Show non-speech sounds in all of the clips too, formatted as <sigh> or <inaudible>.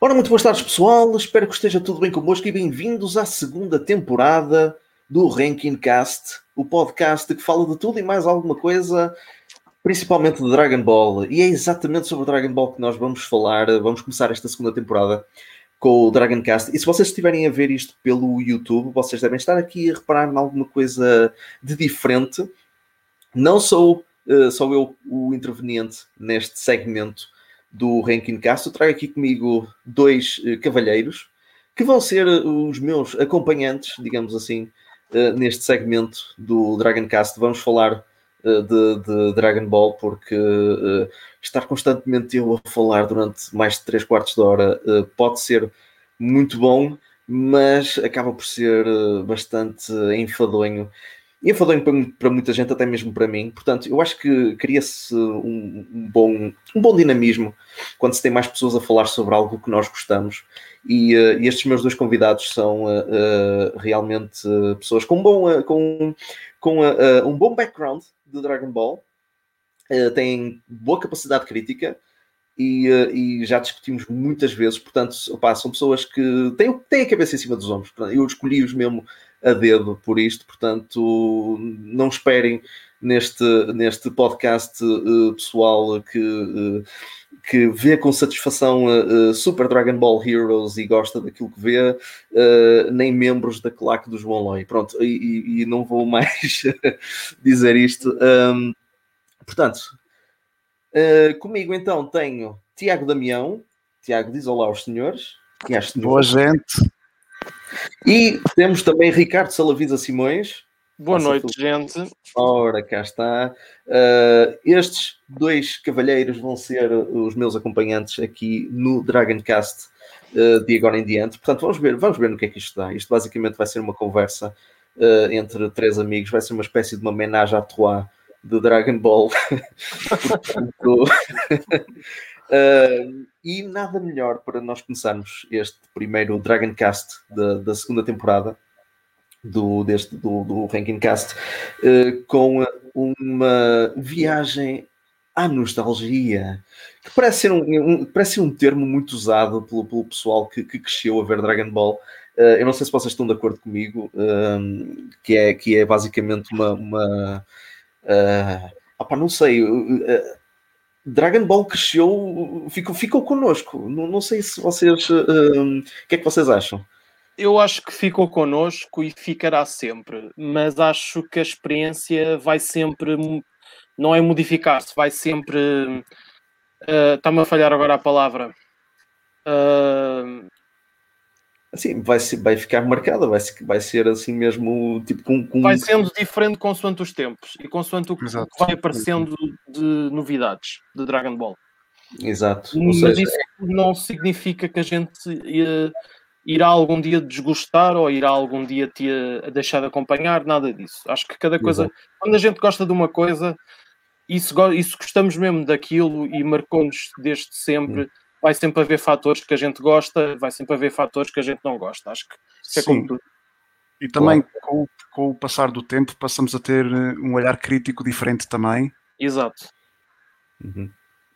Ora, muito boas tardes, pessoal. Espero que esteja tudo bem convosco e bem-vindos à segunda temporada do Ranking Cast, o podcast que fala de tudo e mais alguma coisa, principalmente de Dragon Ball. E é exatamente sobre Dragon Ball que nós vamos falar. Vamos começar esta segunda temporada com o Dragon Cast. E se vocês estiverem a ver isto pelo YouTube, vocês devem estar aqui a reparar em alguma coisa de diferente. Não sou uh, sou eu o interveniente neste segmento do Ranking Cast. Eu trago aqui comigo dois uh, cavalheiros que vão ser uh, os meus acompanhantes, digamos assim, uh, neste segmento do Dragon Cast. Vamos falar de, de, Dragon Ball, porque estar constantemente eu a falar durante mais de 3 quartos de hora pode ser muito bom, mas acaba por ser bastante enfadonho e enfadonho para, para muita gente, até mesmo para mim. Portanto, eu acho que cria-se um, um, bom, um bom dinamismo quando se tem mais pessoas a falar sobre algo que nós gostamos. E, uh, estes meus dois convidados são uh, uh, realmente pessoas com, bom, com, com um bom background de Dragon Ball, têm boa capacidade crítica. E, e, já discutimos muitas vezes, portanto, opa, são pessoas que têm, têm a cabeça em cima dos ombros. Eu escolhi-os mesmo a dedo por isto, portanto, não esperem neste, neste podcast uh, pessoal que, uh, que vê com satisfação uh, Super Dragon Ball Heroes e gosta daquilo que vê, nem membros da claque do João Loi. Pronto, e, e não vou mais <laughs> dizer isto. Um, portanto, comigo então tenho Tiago Damião. Tiago, diz olá aos senhores. E às. Boa gente. E temos também Ricardo Salavisa Simões. Boa Passa noite, tudo. gente. Ora, cá está. Uh, estes dois cavalheiros vão ser os meus acompanhantes aqui no Dragoncast uh, de agora em diante. Portanto, vamos ver, vamos ver no que é que isto dá. Isto basicamente vai ser uma conversa uh, entre três amigos, vai ser uma espécie de uma homenagem à Trois de Dragon Ball. <laughs> Uh, e nada melhor para nós começarmos este primeiro Dragon Cast da, da segunda temporada do, deste, do, do Ranking Cast uh, com uma viagem à nostalgia, que parece ser um, um, parece ser um termo muito usado pelo, pelo pessoal que, que cresceu a ver Dragon Ball. Uh, eu não sei se vocês estão de acordo comigo, que, é, que é basicamente uma. uma não sei. Dragon Ball cresceu, ficou, ficou connosco. Não, não sei se vocês. Hum, o que é que vocês acham? Eu acho que ficou connosco e ficará sempre, mas acho que a experiência vai sempre. Não é modificar-se, vai sempre. Uh, Está-me a falhar agora a palavra. Uh, assim, vai, vai ficar marcada, vai, vai ser assim mesmo, tipo com, com... Vai sendo diferente consoante os tempos e consoante o que Exato. vai aparecendo de novidades de Dragon Ball. Exato. Mas seja... isso não significa que a gente uh, irá algum dia desgostar ou irá algum dia te uh, deixar de acompanhar, nada disso. Acho que cada coisa, Exato. quando a gente gosta de uma coisa, isso, isso gostamos mesmo daquilo e marcou-nos desde sempre. Hum vai sempre haver fatores que a gente gosta, vai sempre haver fatores que a gente não gosta. Acho que isso é como tudo. E também com, com, o passar do tempo passamos a ter eh, um olhar crítico diferente também. Exato. Uhum.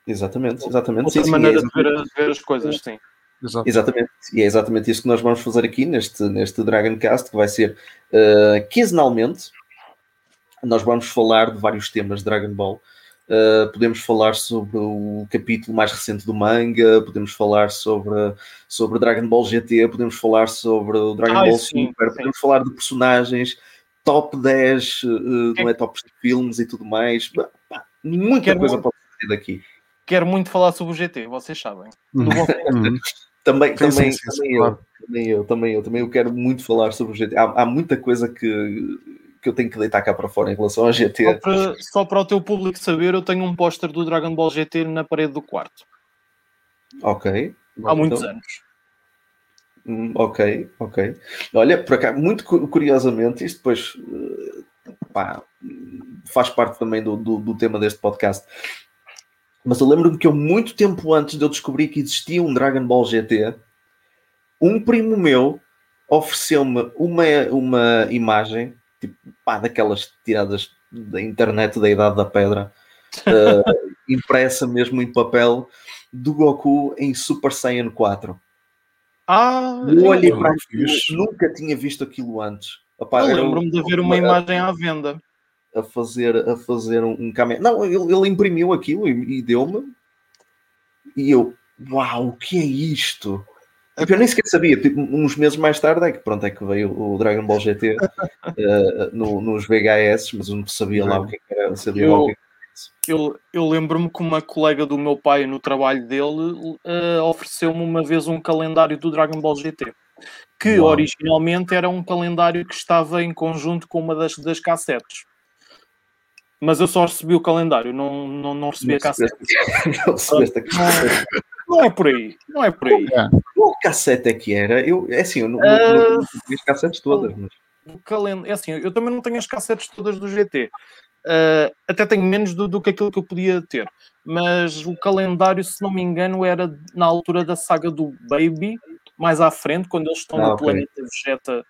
Exatamente, exatamente. Outra sim, maneira sim, é de, ver, de ver as coisas, sim. Exato. Exatamente, e é exatamente isso que nós vamos fazer aqui neste, neste Dragon Cast, que vai ser uh, quinzenalmente. Nós vamos falar de vários temas de Dragon Ball. Uh, podemos falar sobre o capítulo mais recente do manga, podemos falar sobre, sobre Dragon Ball GT, podemos falar sobre o Dragon Ball sim, Super, sim. podemos falar de personagens top 10, uh, não é tops de filmes e tudo mais. muita Quero coisa muito, pode ser daqui. Quero muito falar sobre o GT, vocês sabem. Uhum. também, também, também, eu, também eu, também eu, também eu quero muito falar sobre o GT. Há, há muita coisa que que eu tenho que deitar cá para fora em relação ao GT. Só para, só para o teu público saber, eu tenho um póster do Dragon Ball GT na parede do quarto. Ok. Há muitos então... anos. Hum, ok, ok. Olha, por cá, muito curiosamente, isto depois eh, pá, faz parte também do, do, do, tema deste podcast. Mas eu lembro-me que eu, muito tempo antes de eu descobrir que existia um Dragon Ball GT, um primo meu ofereceu-me uma, uma imagem tipo, pá, daquelas tiradas da internet da Idade da Pedra, uh, <laughs> impressa mesmo em papel, do Goku em Super Saiyan 4. Ah, Eu olhei eu- para aquilo, nunca tinha visto aquilo antes. Opa, eu lembro-me de haver uma a- imagem à venda. a fazer, a fazer um, um cameo. Não, ele, ele imprimiu aquilo e, e deu-me. E eu, uau, o que é isto? Tipo, eu nem sequer sabia. Tipo, uns meses mais tarde é que pronto, é que veio o Dragon Ball GT <laughs> eh, no- nos VHS, mas eu não sabia lá o que era. Sabia lá o que que Eu, eu lembro-me que uma colega do meu pai no trabalho dele eh, ofereceu-me uma vez um calendário do Dragon Ball GT. Que Uau. originalmente era um calendário que estava em conjunto com uma das, das cassetes. Mas eu só recebi o calendário, não, não, não recebi a cassete. <laughs> Não recebeste a cassete. Não é por aí, não é por aí. Qual cassete é que era? Eu, é assim, eu não, Ah, não, não vi as cassetes todas, mas O calen- É assim, eu também não tenho as cassetes todas do GT. Uh, até tenho menos do, do que aquilo que eu podia ter. Mas o calendário, se não me engano, era na altura da saga do Baby, mais à frente, quando eles estão Ah, no ok. planeta Vegeta.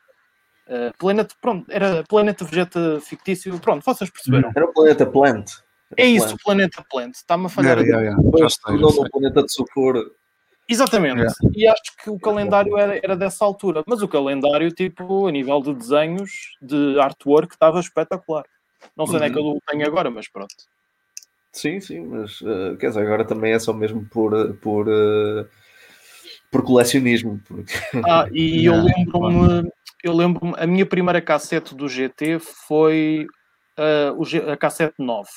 Uh, planeta, pronto, era planeta Vegeta fictício. Pronto, vocês perceberam. era o planeta Plant. É isso, o planeta Plant. Está-me a falhar. Aqui. yeah, yeah. Já sei, já no planeta de Socorro. Exatamente. Yeah. E acho que o calendário era, era dessa altura. Mas o calendário, tipo, a nível de desenhos, de artwork, estava espetacular. Não sei onde é que eu o tenho agora, mas pronto. Sim, sim, mas eh, quer dizer, agora também é só mesmo por, eh, por, eh, por colecionismo. Porque... <laughs> Ah, e eu lembro-me, eu lembro-me, a minha primeira cassete do GT foi ah, o G- a cassete 9.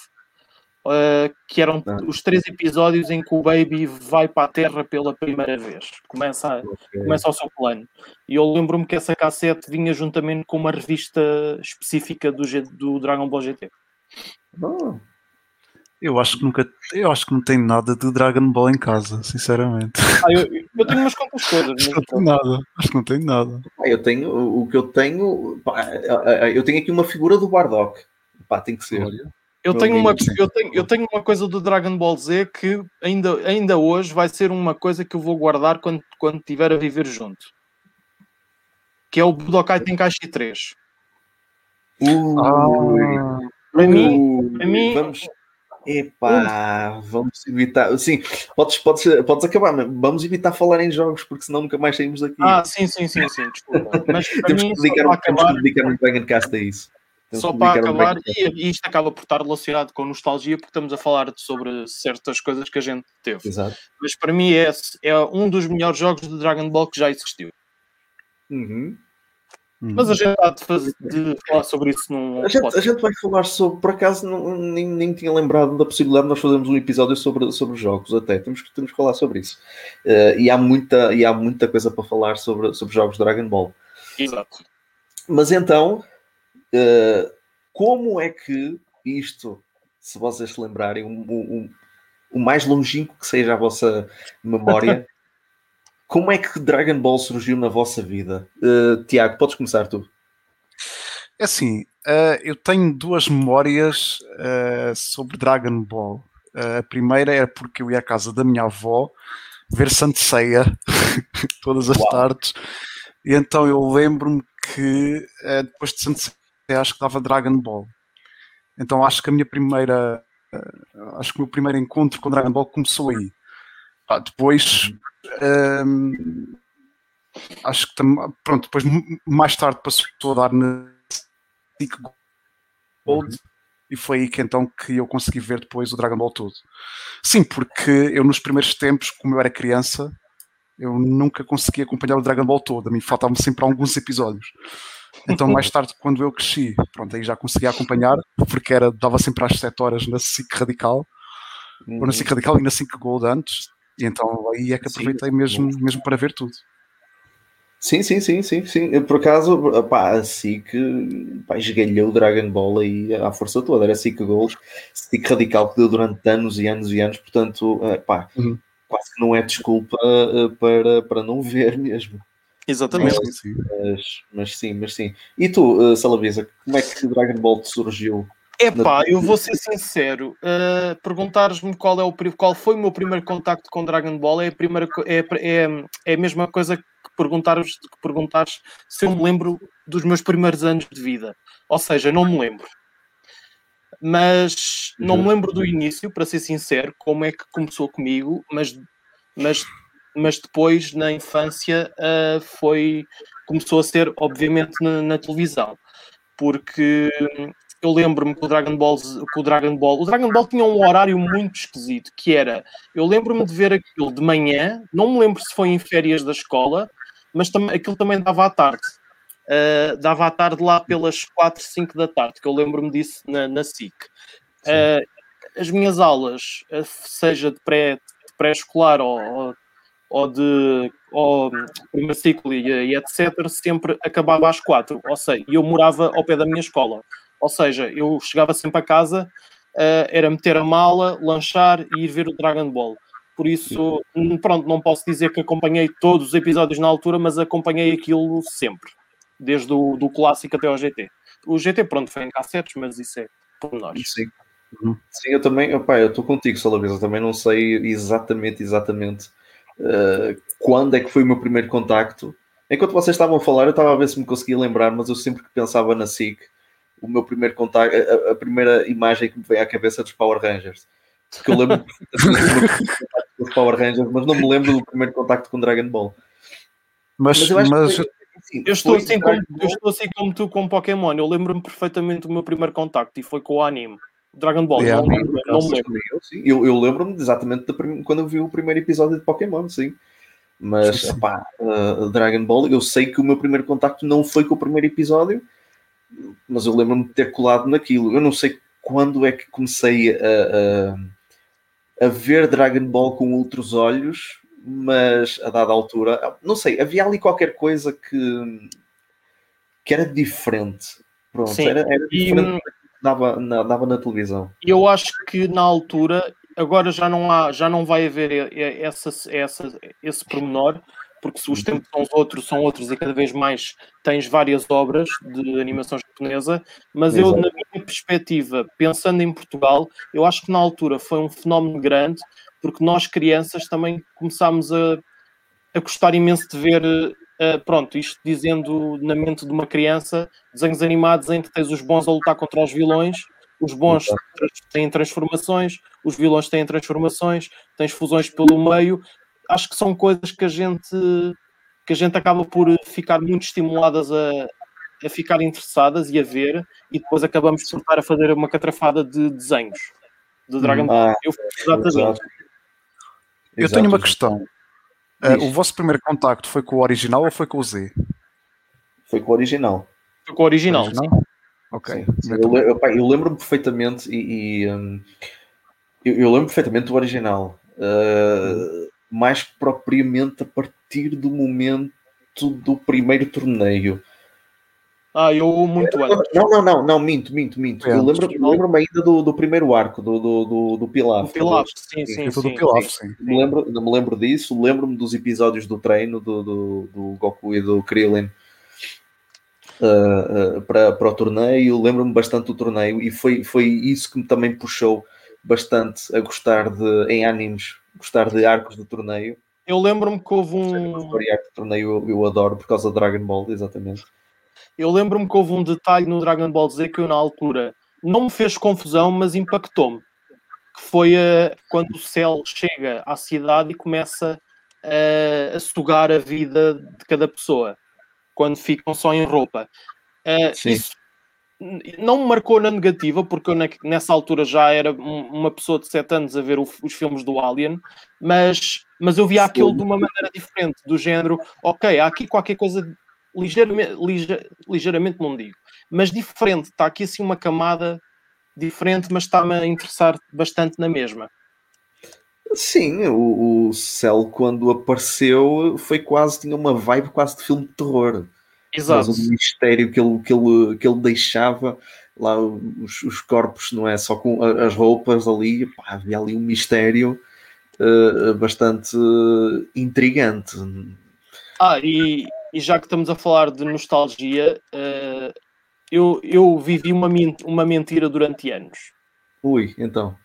Ah, que eram Ah. os três episódios em que o Baby vai para a Terra pela primeira vez. Começa, a- começa o seu plano. E eu lembro-me que essa cassete vinha juntamente com uma revista específica do, G- do Dragon Ball GT. Ah, Eu acho que nunca. Eu acho que não tenho nada de Dragon Ball em casa, sinceramente. Ah, eu, eu tenho umas quantas coisas. <laughs> Acho que mas- não tenho nada. Acho que não tenho nada. pá, eu tenho o o que eu tenho. pá, eh, eh, eu tenho aqui uma figura do Bardock. Pá, tem que ser. Olha. Eu tenho, uma, eu, tenho, eu tenho uma coisa do Dragon Ball Z que ainda, ainda hoje vai ser uma coisa que eu vou guardar quando, quando estiver a viver junto. Que é o Budokai Tenkaichi 3. Uh, Ah, Para mim, uh, para mim- vamos. Epá, vamos evitar. Sim, podes, podes, podes acabar, mas vamos evitar falar em jogos porque senão nunca mais saímos daqui. Ah, sim, sim, sim, sim, desculpa. Mas <laughs> para temos, mim, que dedicar, para temos acabar, que dedicar um Dragon Cast a isso. Só para um acabar e, e isto acaba por estar relacionado com nostalgia porque estamos a falar sobre certas coisas que a gente teve. Exato. Mas para mim é, é um dos melhores jogos de Dragon Ball que já existiu. Uhum. Mas a gente há de, fazer, de falar sobre isso num A gente, a gente vai falar sobre, por acaso, não, nem, nem tinha lembrado da possibilidade de nós fazermos um episódio sobre, sobre jogos, até. Temos, que- temos que falar sobre isso. Eh, e, há muita, e há muita coisa para falar sobre, sobre jogos de Dragon Ball. Exato. Mas então, eh, como é que isto, se vocês se lembrarem, o, o- o mais longínquo que seja a vossa memória, <laughs> como é que Dragon Ball surgiu na vossa vida? Eh, Tiago, podes começar tu. É assim, eh, eu tenho duas memórias sobre Dragon Ball. A primeira é porque eu ia à casa da minha avó ver Santo Ceia <laughs> todas as Uau. tardes. E então eu lembro-me que depois de Santo Ceia acho que dava Dragon Ball. Então acho que a minha primeira eh, acho que o meu primeiro encontro com Dragon Ball começou aí. Ah, depois ehm, acho que tam- pronto, depois mais tarde passou a dar na SIC Gold e foi aí que então que eu consegui ver depois o Dragon Ball todo. Sim, porque eu nos primeiros tempos, como eu era criança, eu nunca consegui acompanhar o Dragon Ball todo, a mim faltavam sempre alguns episódios. Então mais tarde, quando eu cresci, pronto, aí já conseguia acompanhar, porque era, dava sempre às 7 horas na SIC Radical, ou na SIC Radical e na SIC Gold antes, e então aí é que Sim. aproveitei mesmo, mesmo para ver tudo. Sim, sim, sim, sim, sim. Eu, Por acaso, pá, assim que pá, esgalhou o Dragon Ball aí à força toda. Era que Gold, Stick Radical que deu durante anos e anos e anos, portanto, eh, pá, Uhum. quase que não é desculpa eh, para, para não ver mesmo. Exatamente. Sim. Mas, mas sim, mas sim. E tu, uh, Salavisa, como é que Dragon Ball te surgiu? Epá, eu vou ser sincero. Uh, Perguntares-me qual, é o, qual foi o meu primeiro contacto com Dragon Ball é a, primeira, é, é, é a mesma coisa que perguntares, que perguntares se eu me lembro dos meus primeiros anos de vida. Ou seja, não me lembro. Mas não me lembro do início, para ser sincero, como é que começou comigo, mas, mas mas depois, na infância, uh, foi, começou a ser, obviamente, na, na televisão. Porque eu lembro-me que o Dragon Ball, que o Dragon Ball, o Dragon Ball tinha um horário muito esquisito, que era, eu lembro-me de ver aquilo de manhã, não me lembro se foi em férias da escola, mas tam aquilo também dava à tarde. Uh, dava à tarde lá pelas 4, 5 da tarde, que eu lembro-me disso na, na SIC. Uh, as minhas aulas, seja de pré-escolar pré ou, ou de ou primeiro ciclo e, e, etc., sempre acabava às quatro, ou seja, eu morava ao pé da minha escola. Ou seja, eu chegava sempre a casa, uh, era meter a mala, lanchar e ir ver o Dragon Ball. Por isso, pronto, não posso dizer que acompanhei todos os episódios na altura, mas acompanhei aquilo sempre, desde o do clássico até ao GT. O GT, pronto, foi em cassetes, mas isso é por nós. Sim. Sim, eu também, opa, eu estou contigo, Salavisa, eu também não sei exatamente, exatamente uh, quando é que foi o meu primeiro contacto. Enquanto vocês estavam a falar, eu estava a ver se me conseguia lembrar, mas eu sempre que pensava na SIC, o meu primeiro contacto, a, a, primeira imagem que me veio à cabeça dos Power Rangers. Porque eu lembro <laughs> dos Power Rangers, mas não me lembro do primeiro contacto com Dragon Ball. Mas, mas, eu, mas... Foi, assim, eu, estou assim como, eu estou assim como tu com Pokémon. Eu lembro-me perfeitamente do meu primeiro contacto e foi com o anime. Dragon Ball, yeah, não, não, não, lembro. Eu, eu lembro-me exatamente de, quando eu vi o primeiro episódio de Pokémon, sim. Mas, sim, sim. Pá, uh, Dragon Ball, eu sei que o meu primeiro contacto não foi com o primeiro episódio, mas eu lembro-me de ter colado naquilo. Eu não sei quando é que comecei a, a, a, ver Dragon Ball com outros olhos, mas a dada altura, não sei, havia ali qualquer coisa que, que era diferente. Pronto, Sim. era, era diferente e, dava, na, dava na televisão. Eu acho que na altura, agora já não há, já não vai haver essa, essa, esse pormenor, porque se os uhum. tempos são outros, são outros e cada vez mais tens várias obras de animação japonesa, mas Exato. eu, na minha perspectiva, pensando em Portugal, eu acho que na altura foi um fenómeno grande, porque nós crianças também começámos a, a gostar imenso de ver, uh, pronto, isto dizendo na mente de uma criança, desenhos animados em que tens os bons a lutar contra os vilões, os bons têm transformações, os vilões têm transformações, tens fusões pelo meio, acho que são coisas que a gente que a gente acaba por ficar muito estimuladas a, a ficar interessadas e a ver, e depois acabamos por estar a fazer uma catrafada de desenhos de Dragon Ball. Ah, eu, exatamente. Eu tenho uma questão. Uh, o vosso primeiro contacto foi com o original ou foi com o Z? Foi com o original. Foi com o original. original? Ok. Sim, sim. Eu, eu, eu lembro-me perfeitamente e, e um, eu, eu, lembro perfeitamente do original. Uh, mais propriamente a partir do momento do primeiro torneio. Ah, eu muito antes. Não, não, não, não, minto, minto, minto. É, eu lembro-me lembro ainda do, do primeiro arco, do, do, do, do Pilaf. Pilaf, sim, sim, sim, do Pilaf, sim. sim. Me lembro, me lembro disso, lembro-me dos episódios do treino do, do, do Goku e do Krillin uh, uh, para, para o torneio, lembro-me bastante do torneio e foi, foi isso que me também puxou bastante a gostar de, em animes, gostar de arcos do torneio. Eu lembro-me que houve um. O torneio eu, eu adoro por causa do Dragon Ball, exatamente. Eu lembro-me que houve um detalhe no Dragon Ball Z que eu, na altura, não me fez confusão, mas impactou-me. Que foi uh, quando o Cell chega à cidade e começa uh, a sugar a vida de cada pessoa. Quando ficam só em roupa. Uh, isso não me marcou na negativa, porque eu nessa altura já era uma pessoa de 7 anos a ver os filmes do Alien, mas, mas eu via aquilo de uma maneira diferente, do género, ok, há aqui qualquer coisa ligeiramente, ligeiramente, ligeiramente não digo, mas diferente, está aqui assim uma camada diferente, mas está-me a interessar bastante na mesma. Sim, o, o Cell quando apareceu foi quase, tinha uma vibe quase de filme de terror. Exato. Mas o mistério que ele, que ele, que ele deixava lá os, os corpos, não é? Só com as roupas ali, pá, havia ali um mistério uh, bastante uh, intrigante. Ah, e, e, já que estamos a falar de nostalgia, uh, eu, eu vivi uma, uma mentira durante anos. Ui, então.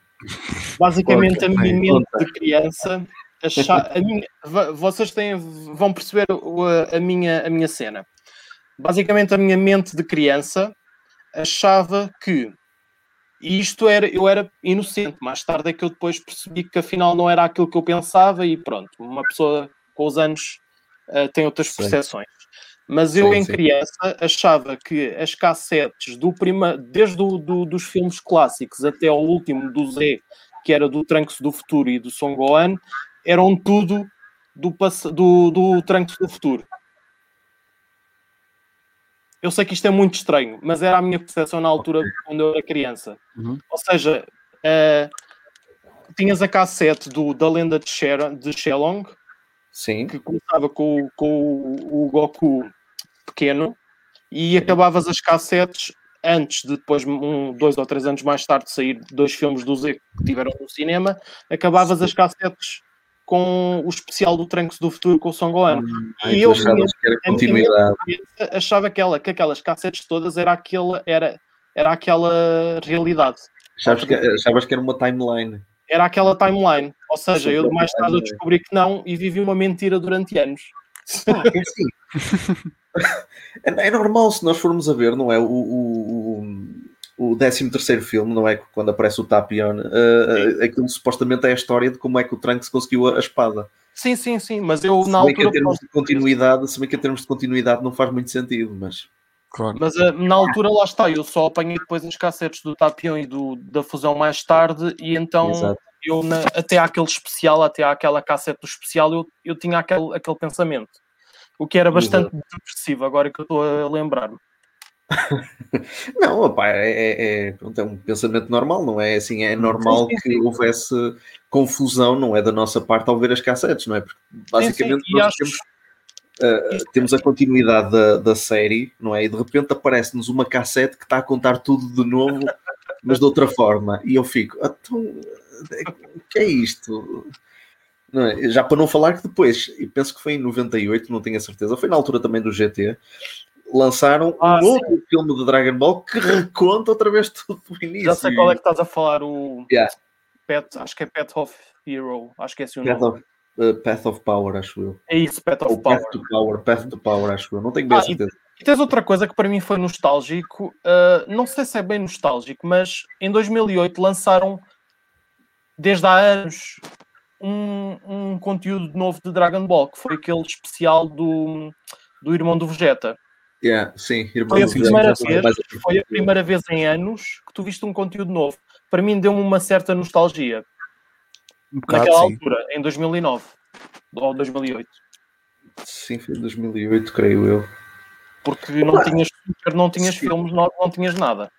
Basicamente, a minha mente de criança. Achar, a minha, vocês têm, vão perceber a, a, minha, a minha cena. Basicamente, a minha mente de criança achava que isto era, eu era inocente. Mais tarde é que eu depois percebi que afinal não era aquilo que eu pensava e pronto, uma pessoa com os anos uh, tem outras percepções. Mas eu, sim, em sim. criança, achava que as cassetes, do prima, desde do, do, dos filmes clássicos até ao último do Z, que era do Trunks do Futuro e do Son Gohan, eram tudo do, do, do do Futuro. Eu sei que isto é muito estranho, mas era a minha percepção na altura quando eu era criança. Uhum. Ou seja, uh, tinhas a cassete do, da lenda de, Sher, de Shelong, Sim. que começava com, com o, o Goku pequeno e acabavas as cassetes antes de depois, um, dois ou três anos mais tarde, sair dois filmes do Z que tiveram no cinema, acabavas Sim. as cassetes com o especial do Trunks do Futuro com o Son Gohan. Ah, e eu que era continuidade. achava que, ela, que aquelas cassetes todas era aquela, era, era aquela realidade. Achavas que, achavas que era uma timeline. Era aquela timeline. Ou seja, eu mais tarde eu descobri que não e vivi uma mentira durante anos. Ah, é assim. <laughs> é, é, normal se nós formos a ver, não é? O, o, o 13 terceiro filme, não é? Quando aparece o Tapion, uh, aquilo supostamente é a história de como é que o Trunks conseguiu a, a espada. Sim, sim, sim, mas eu na altura... Que em termos de continuidade, se bem que em termos de continuidade não faz muito sentido, mas... Claro. Mas uh, na altura lá está, eu só apanhei depois as cassetes do Tapion e do, da fusão mais tarde, e então Exato. eu na, até aquele especial, até àquela cassete do especial, eu, eu tinha aquele, aquele pensamento. O que era bastante depressivo, agora que eu estou a lembrar-me. <laughs> não, opa, é, é, é, é, um pensamento normal, não é assim? É normal sim, sim, sim. que houvesse confusão, não é da nossa parte ao ver as cassetes, não é? Porque basicamente nós acho... temos, uh, temos a continuidade da, da série, não é? E de repente aparece-nos uma cassete que está a contar tudo de novo, <laughs> mas de outra forma, e eu fico, então, o que é isto? É? Já para não falar que depois, e penso que foi em 98, não tenho a certeza, foi na altura também do GT, lançaram ah, um sim. outro filme de Dragon Ball que <laughs> reconta outra vez tudo do início. Já sei qual é que estás a falar, o yeah. Pet, acho que é Pet of Hero, acho que é esse o Path nome. Of, uh, Path of Power, acho eu. É isso, Path of Ou Power. Path to Power, Path to Power, acho eu. Não tenho bem ah, certeza. E, e tens outra coisa que para mim foi nostálgico, uh, não sei se é bem nostálgico, mas em 2008 lançaram, desde há anos, um, um conteúdo novo de Dragon Ball, que foi aquele especial do, do irmão do Vegeta. Yeah, sim, foi, a primeira vez, foi a primeira vez em anos que tu viste um conteúdo novo. Para mim deu-me uma certa nostalgia. Um bocado, Naquela sim. altura, em 2009 ou 2008. Sim, foi 2008, creio eu. Porque não tinhas não tinhas sim. filmes, não, não tinhas nada.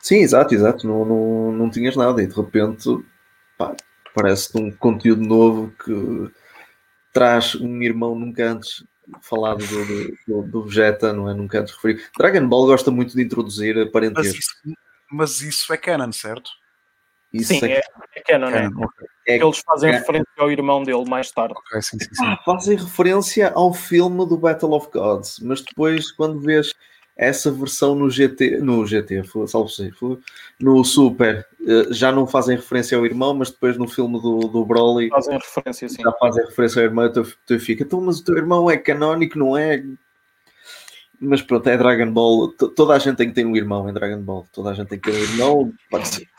Sim, exato, exato. Não, não, não tinhas nada e de repente pá, parece um conteúdo novo que traz um irmão nunca antes falado do, do, do, Vegeta, não é? Nunca antes referi. Dragon Ball gosta muito de introduzir parentesco. Mas isso, mas isso é canon, certo? Isso sim, é, é, é canon, é. canon. É. Eles fazem é. referência ao irmão dele mais tarde. Okay, sim, sim, sim. Ah, fazem referência ao filme do Battle of Gods, mas depois, quando vês essa versão no GT, no GT, salvo se no Super, eh, já não fazem referência ao irmão, mas depois no filme do, do Broly fazem referência, sim. já fazem referência ao irmão, então tu fica, então, mas o teu irmão é canónico, não é? Mas pronto, é Dragon Ball, toda a gente tem que ter um irmão em Dragon Ball, toda a gente tem que ter um irmão,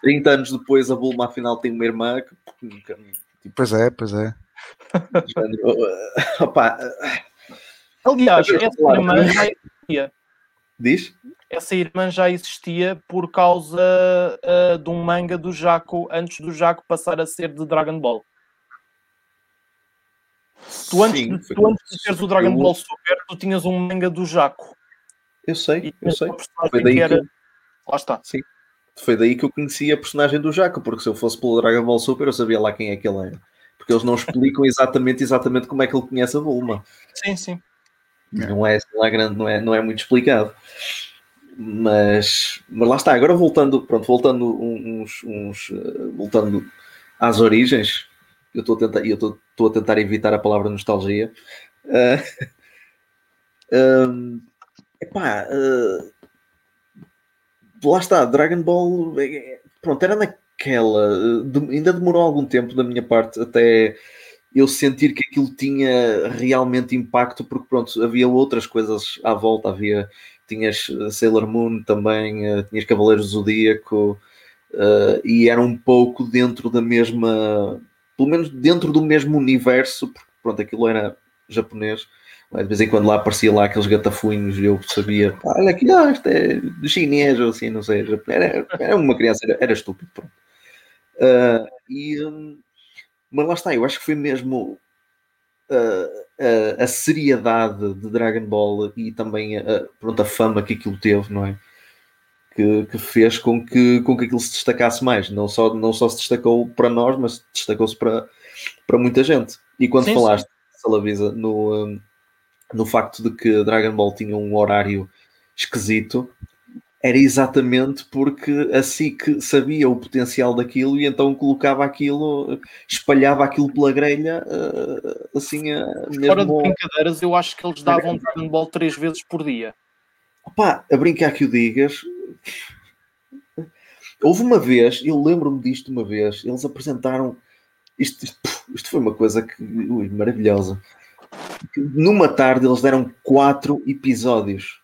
30 anos depois a Bulma afinal tem uma irmã que, tipo, Pois é, pois é. <laughs> Opa. Aliás, essa irmã já Diz? Essa irmã já existia por causa uh, de um manga do Jaco antes do Jaco passar a ser de Dragon Ball. Tu antes, Sim, de, tu antes de teres o Dragon eu... Ball Super, tu tinhas um manga do Jaco. Eu sei, eu sei. Foi daí que, era... que Lá está. Sim. Foi daí que eu conhecia a personagem do Jaco, porque se eu fosse pelo Dragon Ball Super, eu sabia lá quem é que ele era. Porque eles não explicam exatamente, exatamente como é que ele conhece a Bulma. Sim, sim. Não é, não é grande, não é, não é muito explicado. Mas, mas lá está, agora voltando, pronto, voltando uns, uns uh, voltando às origens, eu estou a tentar, eu estou a tentar evitar a palavra nostalgia. <laughs> Uh, um, epá, uh, lá está, Dragon Ball, é, pronto, era naquela, de, ainda demorou algum tempo da minha parte até eu sentir que aquilo tinha realmente impacto, porque pronto, havia outras coisas à volta, havia, tinhas eh, Sailor Moon também, tinhas Cavaleiros do Zodíaco, uh, e era um pouco dentro da mesma, pelo menos dentro do mesmo universo, porque pronto, aquilo era japonês. De vez em quando lá aparecia lá aqueles gatafunhos e eu sabia, olha aqui, ah, isto é chinês ou assim, não sei. Era, era uma criança, era, era estúpido. Pronto. Uh, e, um, mas lá está, eu acho que foi mesmo uh, a seriedade de Dragon Ball e também a, pronto, a fama que aquilo teve, não é? Que, que, fez com que, com que aquilo se destacasse mais. Não só, não só se destacou para nós, mas destacou-se para, para muita gente. E quando sim, falaste, sim. Salavisa, no, um, no facto de que Dragon Ball tinha um horário esquisito, era exatamente porque a SIC sabia o potencial daquilo e então colocava aquilo, espalhava aquilo pela grelha, eh, assim, a mesmo... Fora de brincadeiras, eu acho que eles davam Dragon Ball três vezes por dia. Opa, a brincar que o digas... Houve uma vez, eu lembro-me disto uma vez, eles apresentaram... Isto, isto, isto foi uma coisa que, ui, maravilhosa. Numa tarde eles deram quatro episódios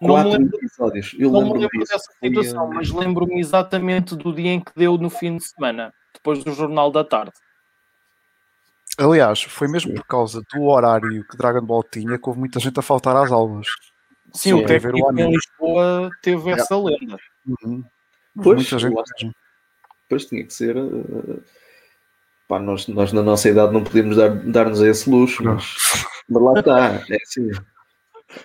quatro lembro, episódios. Eu não lembro, me lembro dessa situação, Foi, mas lembro-me exatamente do dia em que deu no fim de semana, depois do Jornal da Tarde. Aliás, foi mesmo por causa do horário que Dragon Ball tinha que houve muita gente a faltar às aulas. Sim, o técnico em Lisboa teve é. essa lenda. Uhum. Pois, muita gente. Pois tinha que ser. Uh, pá, nós, nós na nossa idade não podíamos dar, dar-nos a esse luxo, mas, mas lá está. É <laughs> assim.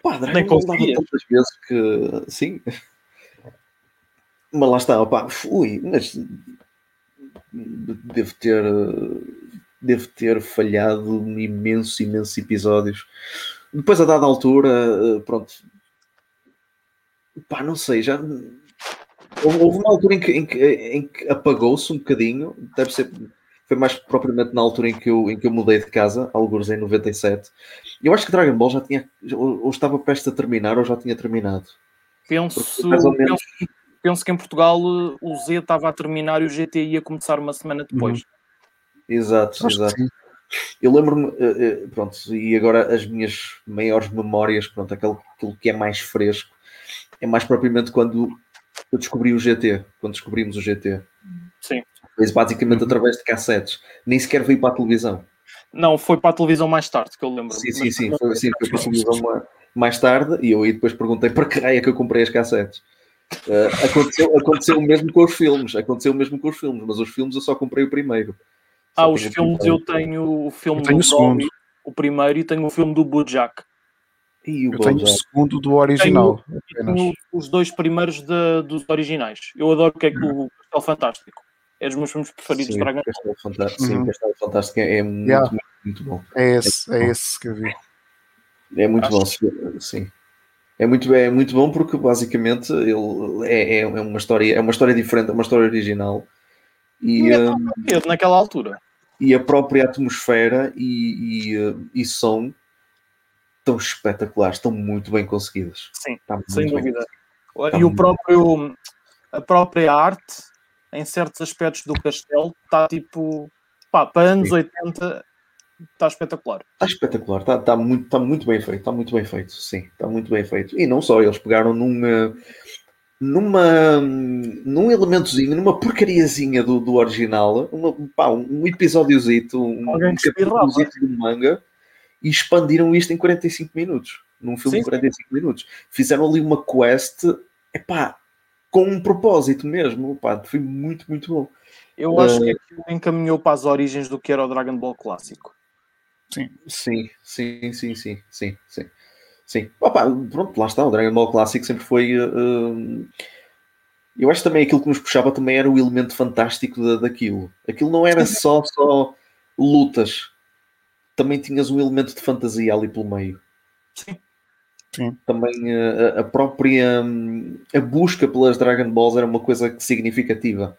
Pá, Nem conseguia. tantas vezes que. Sim. Mas lá está, opá, fui, mas devo ter devo ter falhado imensos, imensos episódios. Depois, a dada altura, pronto, pá, não sei, já houve uma altura em que, em que, em que apagou-se um bocadinho, deve ser foi mais propriamente na altura em que eu, em que eu mudei de casa, alguns em 97. Eu acho que Dragon Ball já tinha, ou estava prestes a terminar, ou já tinha terminado. Penso, penso, penso, que em Portugal o Z estava a terminar e o GT ia começar uma semana depois. Uhum. Exato, acho exato. Eu lembro-me, eh, eh, pronto, e agora as minhas maiores memórias, pronto, aquilo, aquilo que é mais fresco, é mais propriamente quando eu descobri o GT, quando descobrimos o GT. Sim. Foi basicamente uhum. através de cassetes. Nem sequer veio para a televisão. Não, foi para a televisão mais tarde, que eu lembro. Sim, sim, sim. Foi, sim, foi para a televisão mais tarde e eu aí depois perguntei para que raio é que eu comprei as cassetes. Uh, aconteceu, aconteceu o mesmo com os filmes. Aconteceu o mesmo com os filmes, mas os filmes eu só comprei o primeiro. Só ah, os filmes eu tenho o filme tenho do o, segundo. o primeiro, e tenho o filme do Bojack. E o eu tenho o segundo do original. Tenho, os dois primeiros de, dos originais. Eu adoro o que é que o Castelo Fantástico é dos meus filmes preferidos sim, de Dragon Ball. Fantástico, uhum. Sim, Castelo Fantástico é, é muito, yeah. muito, muito, bom. É esse, é, é esse que eu vi. É muito Acho bom, sim. É muito, é muito bom porque basicamente ele é, é uma história, é uma história diferente, é uma história original. E, um, naquela altura. E a própria atmosfera e, e, e som estão espetaculares, estão muito bem conseguidas. Sim, sem dúvida. E o próprio, a própria arte em certos aspectos do castelo está tipo pá, para anos sim. 80 está espetacular. Está espetacular, está, está, muito, está muito bem feito, está muito bem feito, sim, está muito bem feito. E não só, eles pegaram numa numa num elementozinho, numa porcariazinha do, do original, uma, pá, um episódiozito, um, um capítulozito do manga e expandiram isto em 45 minutos, num filme sim, de 45 sim. minutos. Fizeram ali uma quest, epá, com um propósito mesmo. Pá, foi muito, muito bom. Eu acho uh, que aquilo encaminhou para as origens do que era o Dragon Ball clássico. Sim, sim, sim, sim, sim, sim, sim. sim. Opa, pronto, lá está, o Dragon Ball clássico sempre foi. Uh, eu acho também aquilo que nos puxava também era o elemento fantástico da, daquilo. Aquilo não era só, só lutas, também tinhas um elemento de fantasia ali pelo meio. Sim. Sim. Também eh, a, a, própria hum, a busca pelas Dragon Balls era uma coisa significativa.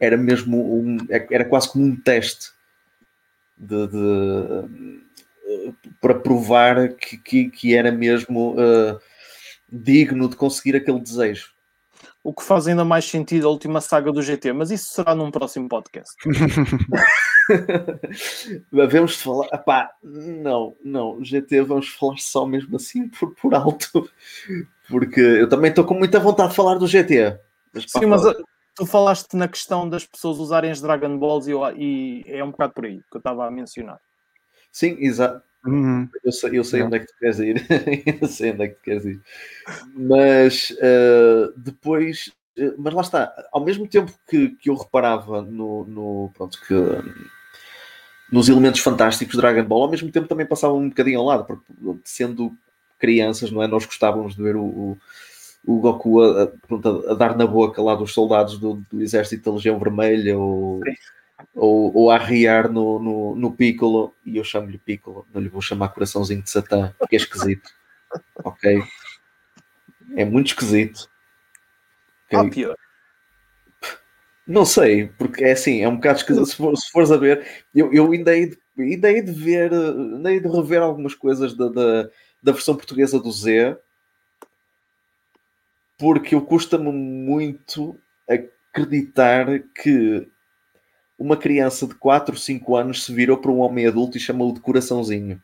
Era mesmo um, é, era quase como um teste de, de para provar que, que, que era mesmo uh, digno de conseguir aquele desejo. O que faz ainda mais sentido a última saga do GT, mas isso será num próximo podcast. <laughs> vamos falar. Não, não, GT vamos falar só mesmo assim por, por alto, porque eu também estou com muita vontade de falar do GT. Mas, Sim, mas a, tu falaste na questão das pessoas usarem as Dragon Balls e, e é um bocado por aí que eu estava a mencionar. Sim, exato. Uhum. Eu sei, eu sei onde é que tu queres ir. <laughs> eu sei onde é que tu queres ir. Mas uh, depois, uh, mas lá está, ao mesmo tempo que, que eu reparava no, no pronto, que nos elementos fantásticos de Dragon Ball, ao mesmo tempo também passava um bocadinho ao lado, porque sendo crianças, não é? Nós gostávamos de ver o, o, o Goku a, a, a, dar na boca lá dos soldados do, do exército da Legião Vermelha ou, ou, ou, a riar no, no, no Piccolo, e eu chamo-lhe Piccolo, não lhe vou chamar coraçãozinho de Satã, porque é esquisito. <laughs> ok? É muito esquisito. Okay? Ah, pior. Não sei, porque é assim, é um bocado esquisito. Se, for, se fores a ver, eu, eu ainda, hei de, ainda hei de ver, ainda hei de rever algumas coisas da, da, da versão portuguesa do Z, porque eu custa-me muito acreditar que uma criança de 4, 5 anos se virou para um homem adulto e chamou-o de coraçãozinho.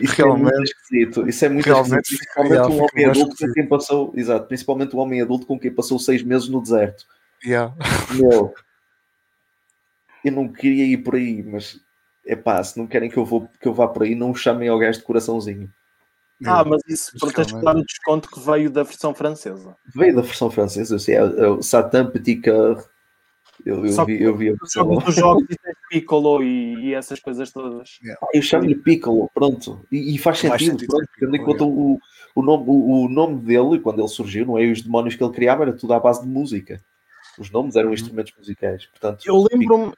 Isso realmente, é muito esquisito. Isso é muito esquisito. Principalmente um homem adulto com quem passou. Exato, principalmente um homem adulto com quem passou seis meses no deserto. Yeah. Meu, <laughs> eu não queria ir por aí, mas é pá, se não querem que eu, vou, que eu vá por aí, não o chamem ao gajo de coraçãozinho. Ah, mas isso que dar o desconto que veio da versão francesa. Veio da versão francesa, sei, é, é o Satan Petit Coeur eu, eu, vi, eu vi a versão. Os jogos e Piccolo e, e, essas coisas todas. Yeah. Eu chamo-lhe Piccolo, pronto. E, e faz sentido, sentido pronto, tendo em conta o, o, nome, o, o, nome dele, quando ele surgiu, não é? os demónios que ele criava, era tudo à base de música. Os nomes eram uhum. instrumentos musicais. Portanto, eu lembro-me.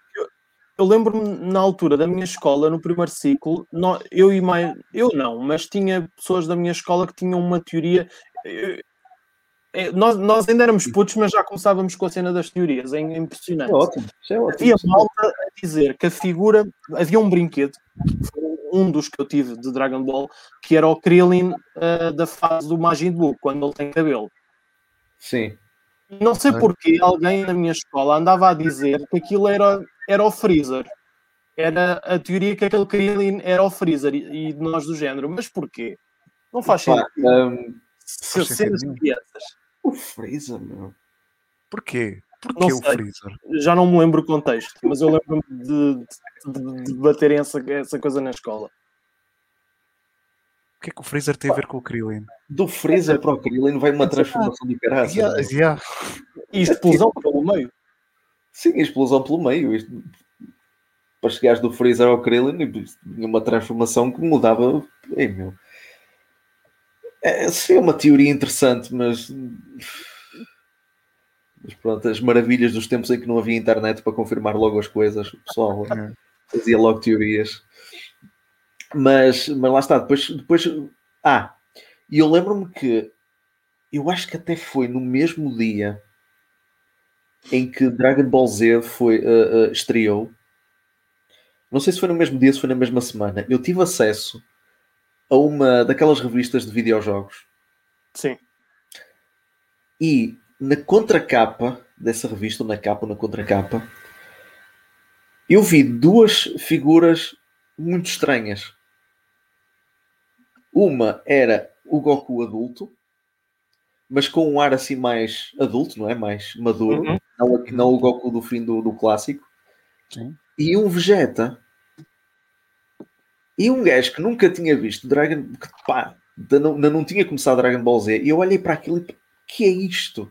Eu, lembro-me na altura da minha escola, no primeiro ciclo, eu e mais. Eu não, mas tinha pessoas da minha escola que tinham uma teoria. É, nós, nós ainda éramos putos, mas já começávamos com a cena das teorias, é impressionante. É ótimo, é ótimo. Havia malta a dizer que a figura. Havia um brinquedo, um dos que eu tive de Dragon Ball, que era o Krillin uh, da fase do Majin Buu, quando ele tem cabelo. Sim. Não sei porquê alguém na minha escola andava a dizer que aquilo era, era o Freezer. Era a teoria que aquele Krillin era o Freezer e, e nós do género. Mas porquê? Não faz sentido. Um, cenas de crianças. O Freezer, meu. Porquê? Porquê o Freezer? Já não me lembro o contexto, mas eu lembro-me de, de, de baterem essa, essa coisa na escola. O que é que o Freezer tem a ver com o Krillin? Do Freezer para o Krillin vai uma transformação de caraça. Yeah, yeah. E explosão pelo meio. Sim, explosão pelo meio. Isto, para chegares do Freezer ao Krillin, tinha uma transformação que mudava. Ei, meu. É, seria uma teoria interessante, mas. Mas pronto, as maravilhas dos tempos em que não havia internet para confirmar logo as coisas, o pessoal é. fazia logo teorias. Mas, mas lá está, depois, depois. Ah, e eu lembro-me que eu acho que até foi no mesmo dia em que Dragon Ball Z foi, uh, uh, estreou. Não sei se foi no mesmo dia, se foi na mesma semana. Eu tive acesso a uma daquelas revistas de videojogos. Sim. E na contracapa dessa revista, ou na capa ou na contracapa, eu vi duas figuras muito estranhas. Uma era o Goku adulto, mas com um ar assim mais adulto, não é? Mais maduro, uhum. Não, não o Goku do fim do, do clássico. Sim. E um Vegeta e um gajo que nunca tinha visto Dragon, que pá, não, não tinha começado Dragon Ball Z, e eu olhei para aquilo e que é isto?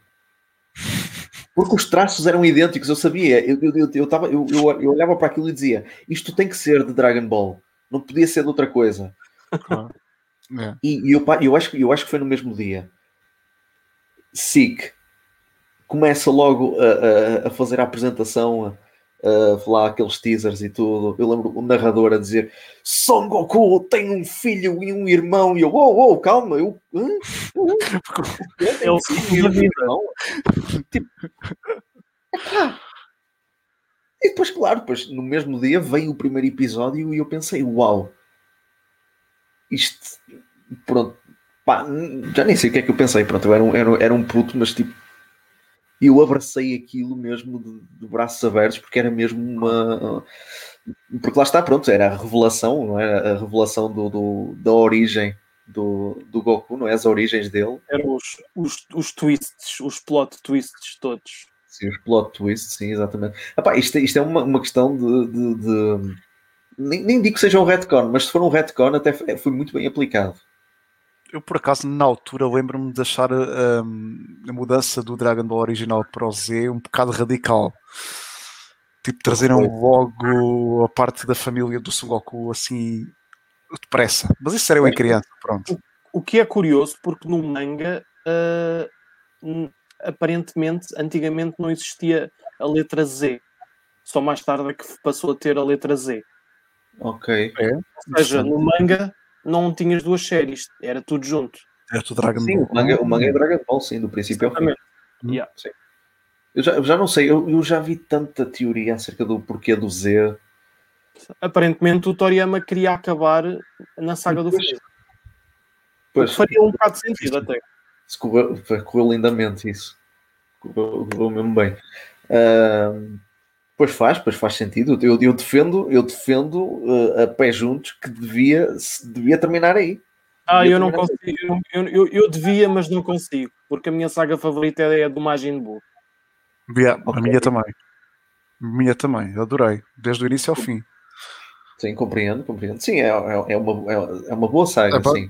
Porque os traços eram idênticos, eu sabia, eu, eu, eu, tava, eu, eu, eu olhava para aquilo e dizia isto tem que ser de Dragon Ball, não podia ser de outra coisa. É. E, e eu, eu, acho, eu acho que foi no mesmo dia. SIC começa logo a, a, a fazer a apresentação uh, falar aqueles teasers e tudo. Eu lembro o narrador a dizer: Son Goku tem um filho e um irmão. E eu, oh, oh, calma, eu. <laughs> é o filho da vida. <laughs> Tipo, E depois, claro, depois, no mesmo dia veio o primeiro episódio e eu pensei: Uau, isto. Pronto, pá, já nem sei o que é que eu pensei. Pronto, eu era um, era, era um puto, mas tipo e eu abracei aquilo mesmo de, de, braços abertos porque era mesmo uma porque lá está pronto era a revelação não é a revelação do, do, da origem do, do Goku, não é? As origens dele. Eram os, os, os twists, os plot twists todos. Sim, os plot twists, sim, exatamente. Epá, isto, isto é uma, uma questão de. de, de... Nem, nem, digo que seja um retcon, mas se for um retcon, até foi, foi muito bem aplicado. Eu, por acaso, na altura, lembro-me de achar um, a mudança do Dragon Ball original para o Z um bocado radical. Tipo, trazeram logo a parte da família do Son Goku assim depressa. Mas isso era eu em criança, pronto. O, o que é curioso, porque no manga, uh, aparentemente, antigamente não existia a letra Z. Só mais tarde é que passou a ter a letra Z. Ok. É? Ou seja, no manga não tinhas duas séries, era tudo junto. Era tudo Dragon sim, Ball. O manga, o manga é Dragon Ball, sim, do princípio ao fim. Yeah. Sim. Eu já, eu já não sei, eu, eu já vi tanta teoria acerca do porquê do Z. Aparentemente o Toriyama queria acabar na saga do Freeza. Pois, faria um bocado de sentido até. Correu, correu lindamente isso. Correu, correu mesmo bem. Uh, pois faz, pois faz sentido. Eu, eu defendo, eu defendo uh, a pé juntos que devia, devia terminar aí. Ah, devia eu não consigo. Eu, eu, eu, devia, mas não consigo. Porque a minha saga favorita é a do Majin Buu. Yeah, okay. A minha também. A minha também, adorei. Desde o início ao fim. Sim, compreendo, compreendo. Sim, é, é, é uma, é, é uma boa saga, a sim.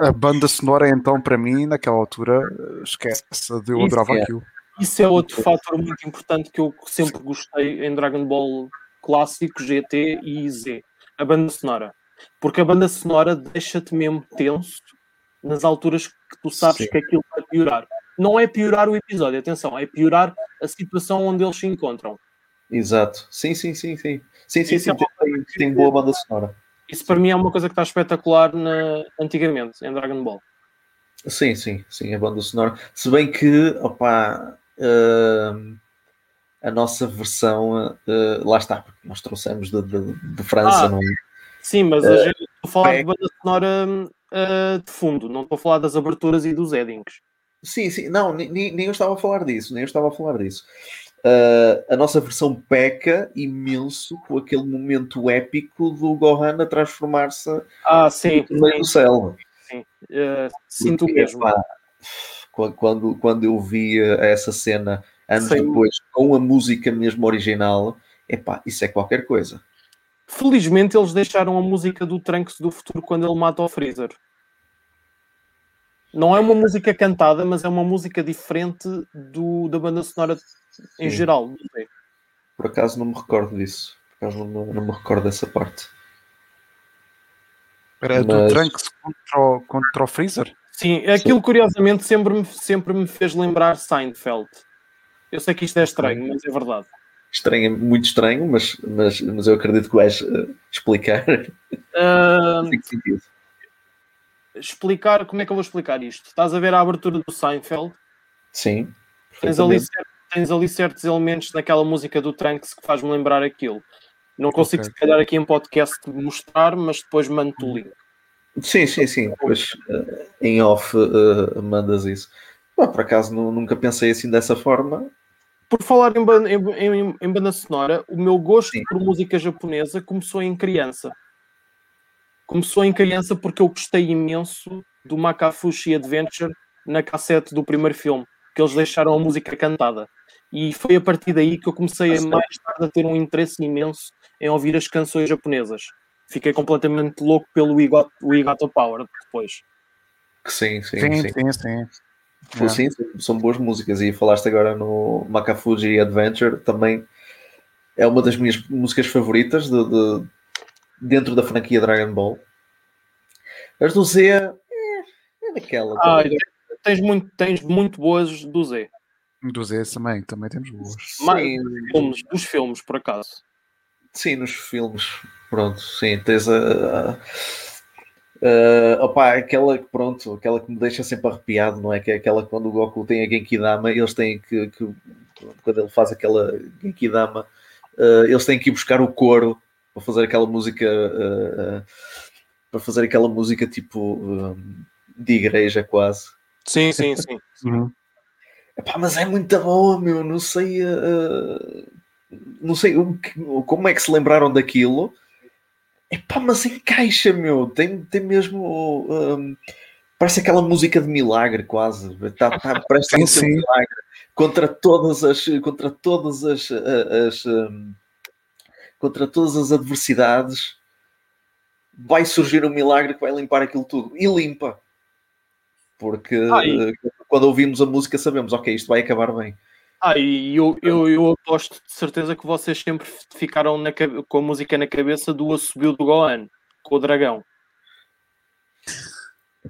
A banda sonora, então, para mim, naquela altura, esquece, eu Isso adorava é. aquilo. Isso é outro fator muito importante que eu sempre gostei em Dragon Ball clássico, GT e Z. A banda sonora. Porque a banda sonora deixa-te mesmo tenso nas alturas que tu sabes sim. que aquilo vai piorar não é piorar o episódio, atenção, é piorar a situação onde eles se encontram. Exato. Sim, sim, sim, sim. Sim, sim, sim. É tem, tem, boa banda sonora. Isso para mim é uma coisa que está espetacular na... antigamente, em Dragon Ball. Sim, sim, sim, a banda sonora. Se bem que, opá, uh, a nossa versão, uh, lá está, porque nós trouxemos de, de, de França, ah, não Sim, mas gente, estou a falar é... de banda sonora uh, de fundo, não estou a falar das aberturas e dos endings. Sim, sim, não, nem, nem eu estava a falar disso, nem eu estava a falar disso. Uh, a nossa versão peca imenso com aquele momento épico do Gohan a transformar-se ah, sim, no meio do céu. Sim, uh, sinto Porque, mesmo. Epá, quando, quando eu vi essa cena anos sim. depois com a música mesmo original, epá, isso é qualquer coisa. Felizmente eles deixaram a música do Trunks do futuro quando ele mata o Freezer. Não é uma música cantada, mas é uma música diferente do, da banda sonora em Sim. geral. Por acaso não me recordo disso. Por acaso não, não me recordo dessa parte. Era mas... do Trunks contra o, contra o Freezer? Sim, aquilo curiosamente sempre me, sempre me fez lembrar Seinfeld. Eu sei que isto é estranho, mas é verdade. Estranho, é muito estranho, mas, mas, mas eu acredito que vais uh, explicar. Uh, sentido explicar como é que eu vou explicar isto. Estás a ver a abertura do Seinfeld? Sim. Tens ali, tens ali certos elementos naquela música do Trunks que faz-me lembrar aquilo. Não consigo, okay. se calhar, aqui em podcast mostrar, mas depois mando-te o link. Sim, sim, sim. Depois uh, em off uh, mandas isso. Bom, por acaso nunca pensei assim dessa forma. Por falar em, banda, em, em, em banda sonora, o meu gosto sim. por música japonesa começou em criança. Começou em criança porque eu gostei imenso do Makafushi Adventure na cassete do primeiro filme, que eles deixaram a música cantada. E foi a partir daí que eu comecei a mais tarde a ter um interesse imenso em ouvir as canções japonesas. Fiquei completamente louco pelo We Got, We Got Power depois. Sim, sim, sim. sim. sim, sim. Pô, sim, são boas músicas. E falaste agora no Makafuji Adventure, também é uma das minhas músicas favoritas de, de dentro da franquia Dragon Ball. As do Z é, é daquela. Ah, tens, muito, tens muito boas do Z. Do Z também, também temos boas. Mas, filmes, dos filmes, por acaso. Sim, nos filmes. Pronto, sim, tens a. Uh, opa, aquela que pronto, aquela que me deixa sempre arrepiado, não é? Que é aquela quando o Goku tem a Genkidama, eles têm que, que quando ele faz aquela Genkidama, uh, eles têm que ir buscar o couro para fazer aquela música uh, uh, para fazer aquela música tipo de igreja quase. Sim, sim, sim. <laughs> uhum. Epá, mas é muito boa, meu. Não sei, não sei como é que se lembraram daquilo. Epá, mas encaixa, meu. Tem, tem mesmo. Um, parece aquela música de milagre, quase. Tá, tá, <laughs> parece sim, sim. Um milagre. Contra todas as. Contra todas as. as um, contra todas as adversidades, vai surgir um milagre que vai limpar aquilo tudo. E limpa. Porque Ai. quando ouvimos a música sabemos, ok, isto vai acabar bem. Ah, e eu, eu, eu aposto de certeza que vocês sempre ficaram na, com a música na cabeça do Assobio do Gohan, com o dragão.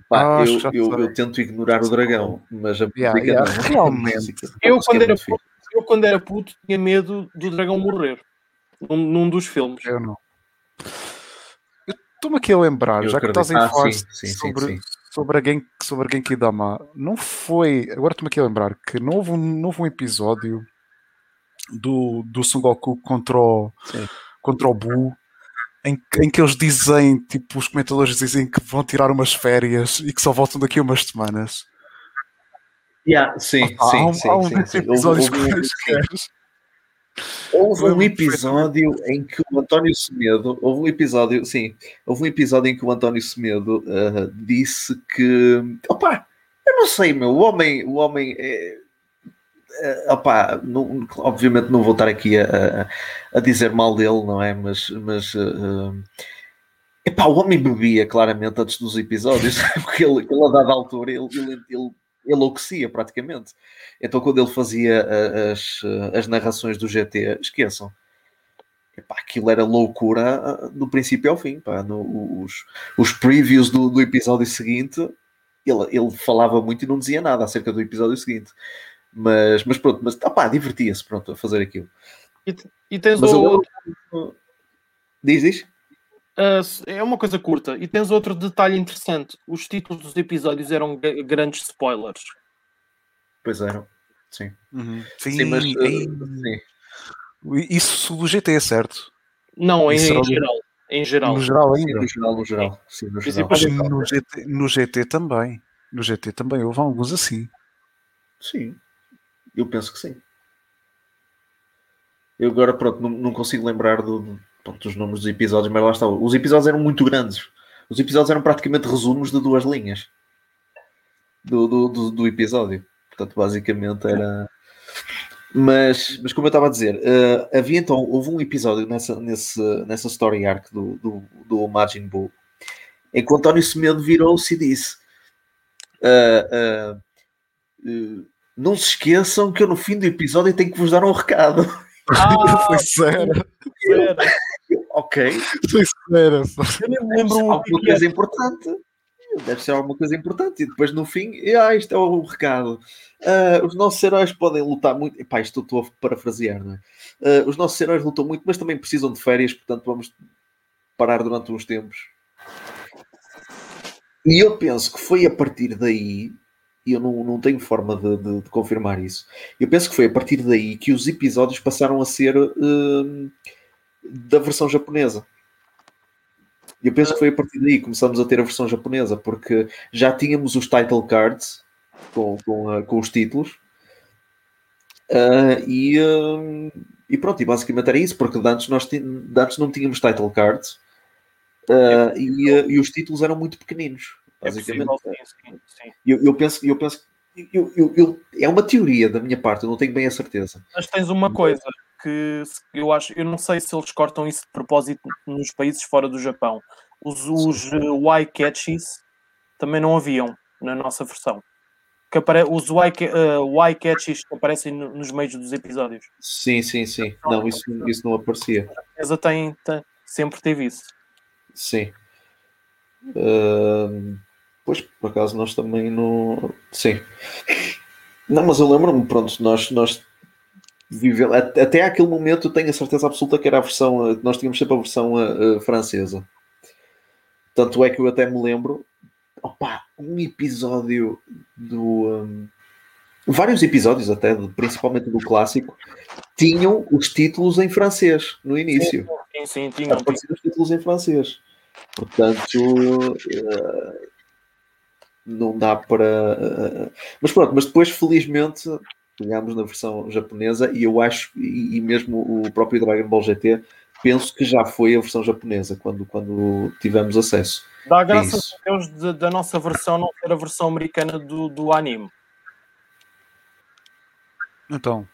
Pá, ah, eu, eu, eu, tento ignorar o dragão, mas a yeah, yeah. <laughs> realmente. Eu quando, era puto, eu, quando era puto, tinha medo do dragão morrer num, num dos filmes. Eu não. Estou-me aqui a lembrar, já que estás a falar ah, sobre, sim, sim sobre a, Gen, sobre a Genki Dama, não foi. Agora estou-me aqui a lembrar que não houve um, não houve um episódio do, do Son Goku contra o, contra o Buu em, em que eles dizem, tipo, os comentadores dizem que vão tirar umas férias e que só voltam daqui a umas semanas. Yeah, sim, ah, sim, há um, sim, há um sim, sim. Episódios houve, houve, Houve um episódio em que o António Semedo, houve um episódio, sim, houve um episódio em que o António Semedo uh, disse que, opá, eu não sei, meu, o homem, o homem é, uh, opá, não, obviamente não vou estar aqui a, a, a, dizer mal dele, não é? Mas, mas uh, epá, o homem bebia claramente antes dos episódios, <laughs> porque ele, ele a dada altura ele, ele, ele enlouquecia praticamente. Então, quando ele fazia as, as narrações do GT, esqueçam. Epá, aquilo era loucura do princípio ao fim. Pá. No, os, os previews do, do episódio seguinte, ele, ele falava muito e não dizia nada acerca do episódio seguinte. Mas, mas pronto, mas opá, divertia-se pronto, a fazer aquilo. E, e tens mas o... Diz, diz. Uh, é uma coisa curta. E tens outro detalhe interessante: os títulos dos episódios eram grandes spoilers. Pois eram, sim. Uhum. Sim, sim, mas, uh, sim. Isso do GT é certo? Não, em, em geral. Em geral. No geral ainda? no geral, no geral. Sim, no, geral. no, GT, no GT também. No GT também houve alguns assim. Sim, eu penso que sim. Eu agora, pronto, não, não consigo lembrar do, pronto, os nomes dos episódios, mas lá está. Os episódios eram muito grandes. Os episódios eram praticamente resumos de duas linhas do, do, do, do episódio. Portanto, basicamente era. Mas, mas como eu estava a dizer, uh, havia então, houve um episódio nessa, nesse, nessa story arc do, do, do Majin Buu em que o António Semedo virou-se e disse: uh, uh, Não se esqueçam que eu no fim do episódio tenho que vos dar um recado. Ah, <laughs> foi sério. Ok. Sério. Eu nem me lembro alguma coisa importante. Deve ser alguma coisa importante. E depois no fim, ah, isto é o recado. Uh, os nossos heróis podem lutar muito. Epá, isto estou a parafrasear, não é? Uh, os nossos heróis lutam muito, mas também precisam de férias, portanto vamos parar durante uns tempos. E eu penso que foi a partir daí, e eu não, não tenho forma de, de, de, confirmar isso, eu penso que foi a partir daí que os episódios passaram a ser uh, da versão japonesa. Eu penso que foi a partir daí que começamos a ter a versão japonesa, porque já tínhamos os title cards com, com, uh, com os títulos. Uh, e, uh, e pronto, e basicamente era isso, porque antes, nós antes não tínhamos title cards é e, e, os títulos eram muito pequeninos. É basicamente. É possível, sim, sim. Eu, eu penso, eu penso eu, eu, eu, é uma teoria da minha parte, eu não tenho bem a certeza. Mas tens uma coisa eu acho, eu não sei se eles cortam isso de propósito nos países fora do Japão. Os, os Y catches também não haviam na nossa versão que apare... os Y, uh, y catches que aparecem nos meios dos episódios. Sim, sim, sim. Não, isso, isso não aparecia. A empresa tem, tem, sempre teve isso. Sim. Uh, pois, por acaso, nós também não. Sim. Não, mas eu lembro-me, pronto, nós, nós Até aquele momento eu tenho a certeza absoluta que era a versão. Nós tínhamos sempre a versão uh, francesa. Tanto é que eu até me lembro opa, um episódio do. Um, vários episódios, até, principalmente do clássico, tinham os títulos em francês no início. Sim, sim, tinham. Apareciam os títulos em francês. Portanto. Uh, não dá para. Uh, mas pronto, mas depois, felizmente, pegámos na versão japonesa e eu acho, e, e mesmo o próprio Dragon Ball GT penso que já foi a versão japonesa quando, quando tivemos acesso. Dá graças a Deus de, da nossa versão não ser a versão americana do, do anime. Então.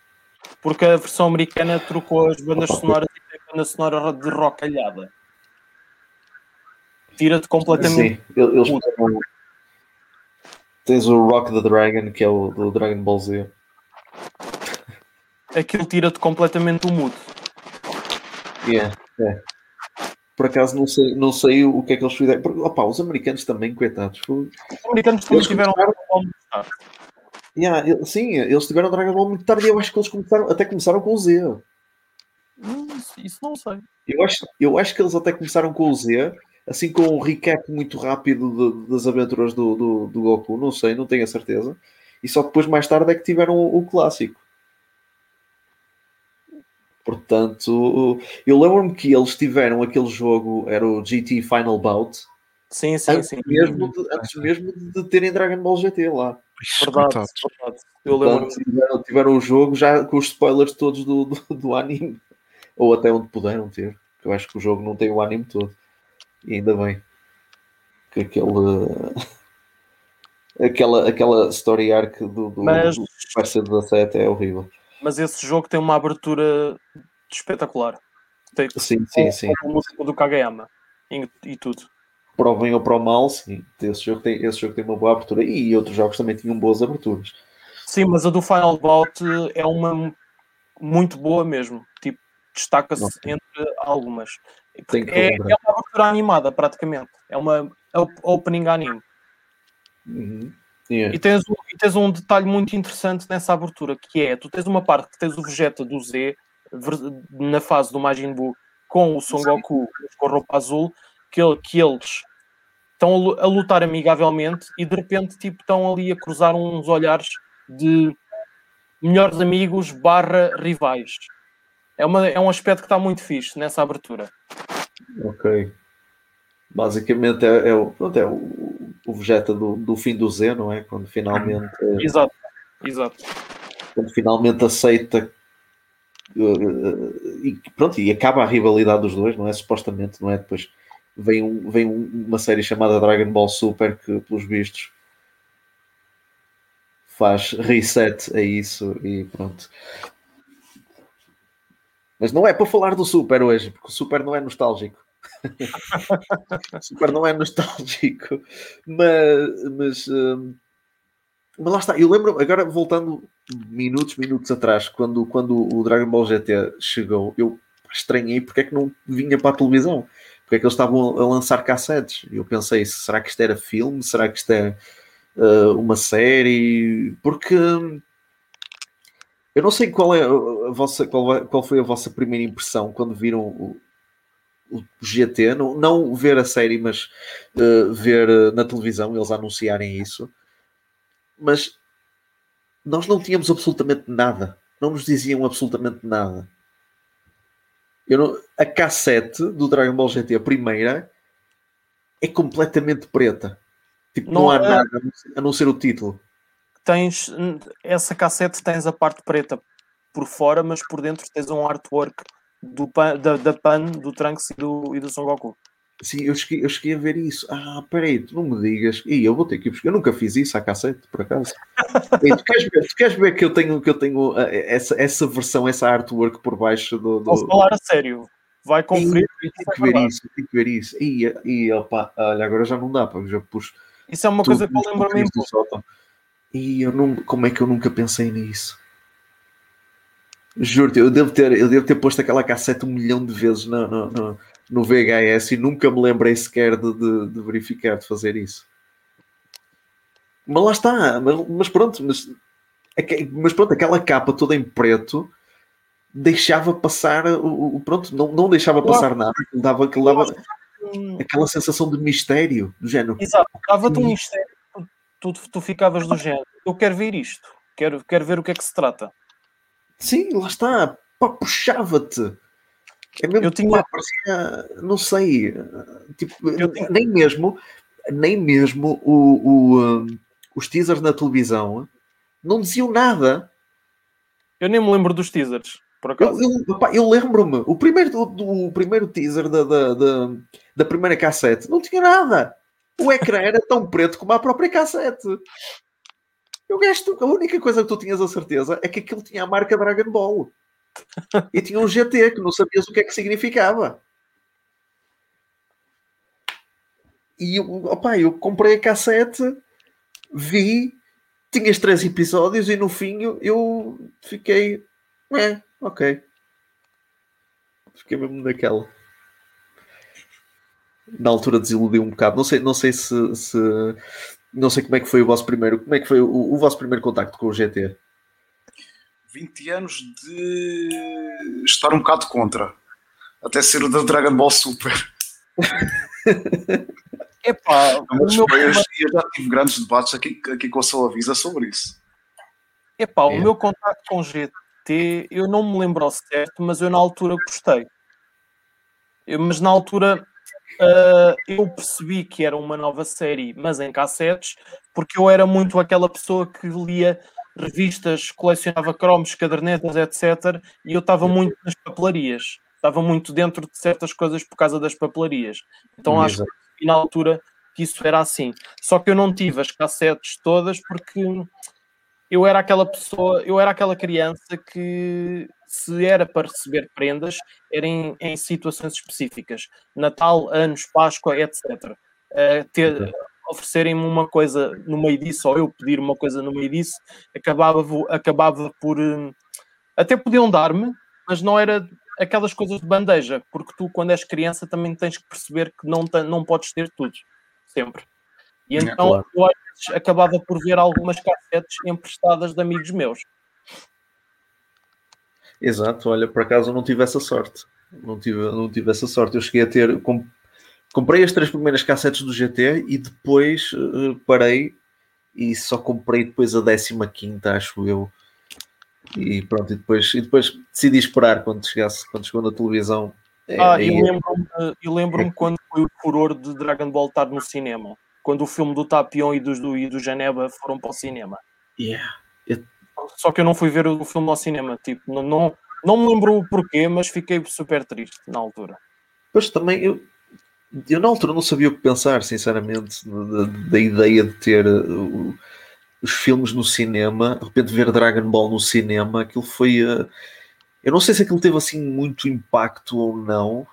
Porque a versão americana trocou as bandas sonoras e tem a banda sonora de rocalhada. Tira-te completamente. Sim, eles. Tens o Rock the Dragon, que é o do Dragon Ball Z. Aquilo tira-te completamente o mood. Yeah, é. Por acaso não sei, não sei o que é que eles fizeram. Porque, opa, os americanos também, coitados. Os americanos também tiveram começaram... yeah, Sim, eles tiveram Dragon Ball muito tarde e eu acho que eles começaram, até começaram com o Z. Hum, isso não sei. Eu acho, eu acho que eles até começaram com o Z, assim com um recap muito rápido de, das aventuras do, do, do, Goku. Não sei, não tenho a certeza. E só depois, mais tarde, é que tiveram o, o clássico. Portanto, eu lembro-me que eles tiveram aquele jogo, era o GT Final Bout. Sim, sim, antes sim. Mesmo de, antes mesmo de terem Dragon Ball GT lá. Verdade, verdade. Eu lembro tiveram, tiveram o jogo já com os spoilers todos do, do, do, anime. Ou até onde puderam ter. Eu acho que o jogo não tem o anime todo. E ainda bem. Que aquele. Aquela, aquela story arc do, do, Mas... do Super 17 é horrível mas esse jogo tem uma abertura espetacular. Tem, sim, sim, sim. A música do Kageyama e, e, tudo. Para o bem ou para o mal, sim. Esse jogo, tem, esse jogo tem uma boa abertura e outros jogos também tinham boas aberturas. Sim, mas a do Final Bout é uma muito boa mesmo. Tipo, destaca-se entre algumas. É, é, uma abertura animada, praticamente. É uma opening anime. Uhum. Yeah. E, tens, e tens um detalhe muito interessante nessa abertura, que é, tu tens uma parte que tens o Vegeta do Z, na fase do Majin Buu, com o Son Goku com a roupa azul, que, que eles estão a lutar amigavelmente e de repente tipo, estão ali a cruzar uns olhares de melhores amigos barra rivais. É, uma, é um aspecto que está muito fixe nessa abertura. Ok. Basicamente é, é, é o, o Vegeta do, do fim do Z, não é? Quando finalmente. Exato, exato. Quando finalmente aceita. Uh, e pronto, e acaba a rivalidade dos dois, não é? Supostamente, não é? Depois vem, um, vem uma série chamada Dragon Ball Super que, pelos vistos, faz reset a isso e pronto. Mas não é para falar do Super hoje, porque o Super não é nostálgico. <laughs> Super não é nostálgico, mas, mas, hum, mas lá está. Eu lembro, agora voltando minutos, minutos atrás, quando, quando o Dragon Ball GT chegou, eu estranhei porque é que não vinha para a televisão, porque é que eles estavam a lançar cassetes. Eu pensei, será que isto era filme? Será que isto é uh, uma série? Porque hum, eu não sei qual é a vossa, qual, qual foi a vossa primeira impressão quando viram o, o GT, não, não ver a série, mas uh, ver uh, na televisão eles anunciarem isso. Mas nós não tínhamos absolutamente nada. Não nos diziam absolutamente nada. Não, a cassete do Dragon Ball GT, a primeira, é completamente preta. Tipo, não, não há é... nada a não ser o título. Tens essa cassete tens a parte preta por fora, mas por dentro tens um artwork do pan, da, da Pan, do Trunks e do, e do Son Goku. Sim, eu cheguei, eu cheguei a ver isso. Ah, peraí, tu não me digas. E eu vou ter que ir buscar. Eu nunca fiz isso à cassete, por acaso. <laughs> Ei, tu, queres ver, tu queres ver que eu tenho, que eu tenho uh, essa, essa versão, essa artwork por baixo do. do... Vou falar a sério. Vai conferir. Tem que ver isso, tem que ver isso. E, e opa, olha, agora já não dá, porque já pus. Isso é uma coisa que eu lembro-me. E eu não, como é que eu nunca pensei nisso? Juro-te, eu devo, ter, eu devo ter posto aquela cassete um milhão de vezes no, no, no, no VHS e nunca me lembrei sequer de, de, de, verificar, de fazer isso. Mas lá está, mas, mas pronto, mas, mas pronto, aquela capa toda em preto deixava passar o, o pronto, não, não deixava passar nada, dava, dava aquela sensação de mistério do género. Exato, dava-te um mistério, tu, tu, tu ficavas do género, eu quero ver isto, quero, quero ver o que é que se trata. Sim, lá está. Pá, puxava-te. É mesmo, eu tinha... Pá, parecia, não sei, tipo, tinha... nem mesmo, nem mesmo o, o, um, os teasers na televisão não diziam nada. Eu nem me lembro dos teasers. por acaso. Eu, eu, eu lembro-me, o primeiro, do, o primeiro teaser da, da, da, da primeira cassete não tinha nada. O ecrã era tão preto como a própria cassete. Eu gasto, a única coisa que tu tinhas a certeza é que aquilo tinha a marca Dragon Ball. E tinha um GT que não sabias o que é que significava. E opa, eu comprei a cassete, vi, tinhas três episódios e no fim eu, fiquei. É, ok. Fiquei mesmo naquela. Na altura desiludiu um bocado. Não sei, não sei se, se, Não sei como é que foi o vosso primeiro. Como é que foi o, o vosso primeiro contacto com o GT? 20 anos de estar um bocado contra. Até ser o da Dragon Ball Super. <laughs> Epá, Mas o meu, eu, já tive grandes debates aqui, aqui com a Solavisa sobre isso. epá, o É. meu contacto com GT, eu não me lembro ao certo, mas eu na altura gostei. Eu- mas na altura ah, eu percebi que era uma nova série, mas em cassetes, porque eu era muito aquela pessoa que lia revistas, colecionava cromos, cadernetas, etc. E eu estava muito nas papelarias. Estava muito dentro de certas coisas por causa das papelarias. Então acho Exato. e na altura que isso era assim. Só que eu não tive as cassetes todas porque eu era aquela pessoa, eu era aquela criança que se era para receber prendas, era em, em situações específicas. Natal, anos, Páscoa, etc. Eh, ter, oferecerem-me uma coisa no meio disso, ou eu pedir uma coisa no meio disso, acabava, acabava por. hum, Até podiam dar-me, mas não era aquelas coisas de bandeja, porque tu, quando és criança, também tens que perceber que não, não podes ter tudo, sempre. E É, então claro. eu acabava por ver algumas cassetes emprestadas de amigos meus. Exato, olha, por acaso eu não tive essa sorte. Não tive, não tive essa sorte. Eu cheguei a ter. com- comprei as três primeiras cassetes do GT e depois eh, parei e só comprei depois a 15, acho eu. E pronto, e depois, e depois decidi esperar quando chegasse, quando chegou na televisão. É, Ah, aí- eu lembro-me lembro quando foi o furor de Dragon Ball estar no cinema. Quando o filme do Tapion e, do, e do Geneba foram para o cinema. Yeah. Só que eu não fui ver o filme ao cinema. Tipo, não, não, não me lembro o porquê, mas fiquei super triste na altura. Pois também eu, eu na altura não sabia o que pensar, sinceramente, da, da ideia de ter uh, os filmes no cinema, de repente ver Dragon Ball no cinema, aquilo foi. uh, eu não sei se aquilo teve assim muito impacto ou não,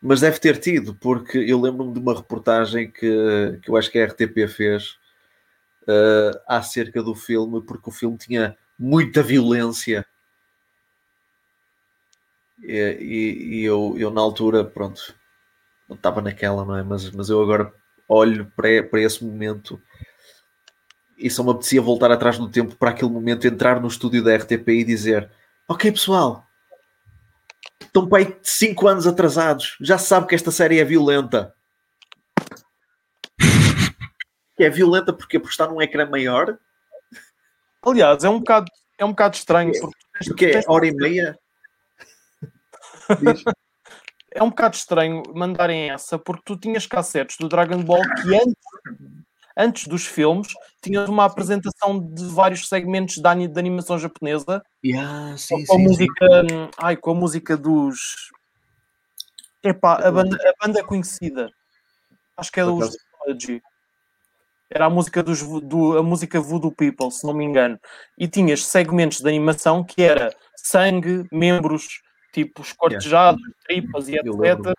mas deve ter tido, porque eu lembro-me de uma reportagem que, que eu acho que a RTP fez uh, acerca do filme, porque o filme tinha muita violência. E, e- e eu, eu na altura, pronto, não estava naquela, não é? Mas, mas eu agora olho para, para esse momento e só me apetecia voltar atrás no tempo para aquele momento, entrar no estúdio da RTP e dizer: Ok, pessoal, estão para aí 5 anos atrasados, já se sabe que esta série é violenta. Que é violenta porque, porque está num ecrã maior, Aliás, é um bocado, é um bocado estranho. Porque tu tens- porque é hora e meia. É um bocado estranho mandarem essa, porque tu tinhas cassetes do Dragon Ball que antes, antes dos filmes tinhas uma apresentação de vários segmentos de animação japonesa Yeah, sim, com a sim, sim. música, hum, ai, com a música dos epá, a banda, a banda conhecida. Acho que é dos. Era a música dos do, a música Voodoo People, se não me engano. E tinhas segmentos de animação que era sangue, membros, tipo escortejados, tripas e Eu etc.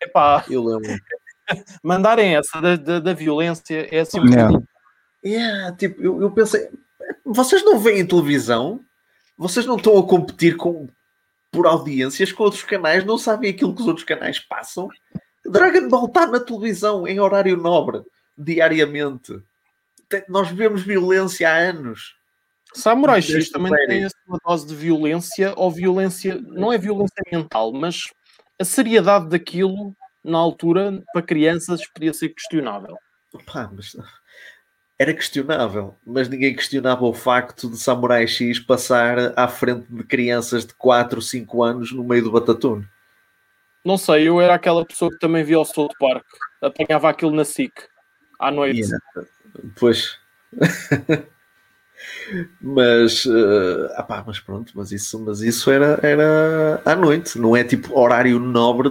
Epá, Eu lembro. <laughs> mandarem essa da, da, da violência é assim um Yeah. bocadinho- Yeah, tipo, eu, eu pensei, vocês não veem televisão? Vocês não estão a competir com, por audiências com outros canais? Não sabem aquilo que os outros canais passam? Dragon Ball está na televisão em horário nobre, diariamente. Tem- Nós vemos violência há anos. Samurai X também tem essa dose de violência, ou violência, não é violência mental, mas a seriedade daquilo na altura para crianças podia ser questionável. Pá, mas era questionável, mas ninguém questionava o facto de Samurai X passar à frente de crianças de 4, 5 anos no meio do Batatune. Não sei, eu era aquela pessoa que também via o South Park, apanhava aquilo na SIC à noite. Yeah. Pois. <laughs> mas, uh, ah mas pronto, mas isso, mas isso era, era à noite, não é tipo horário nobre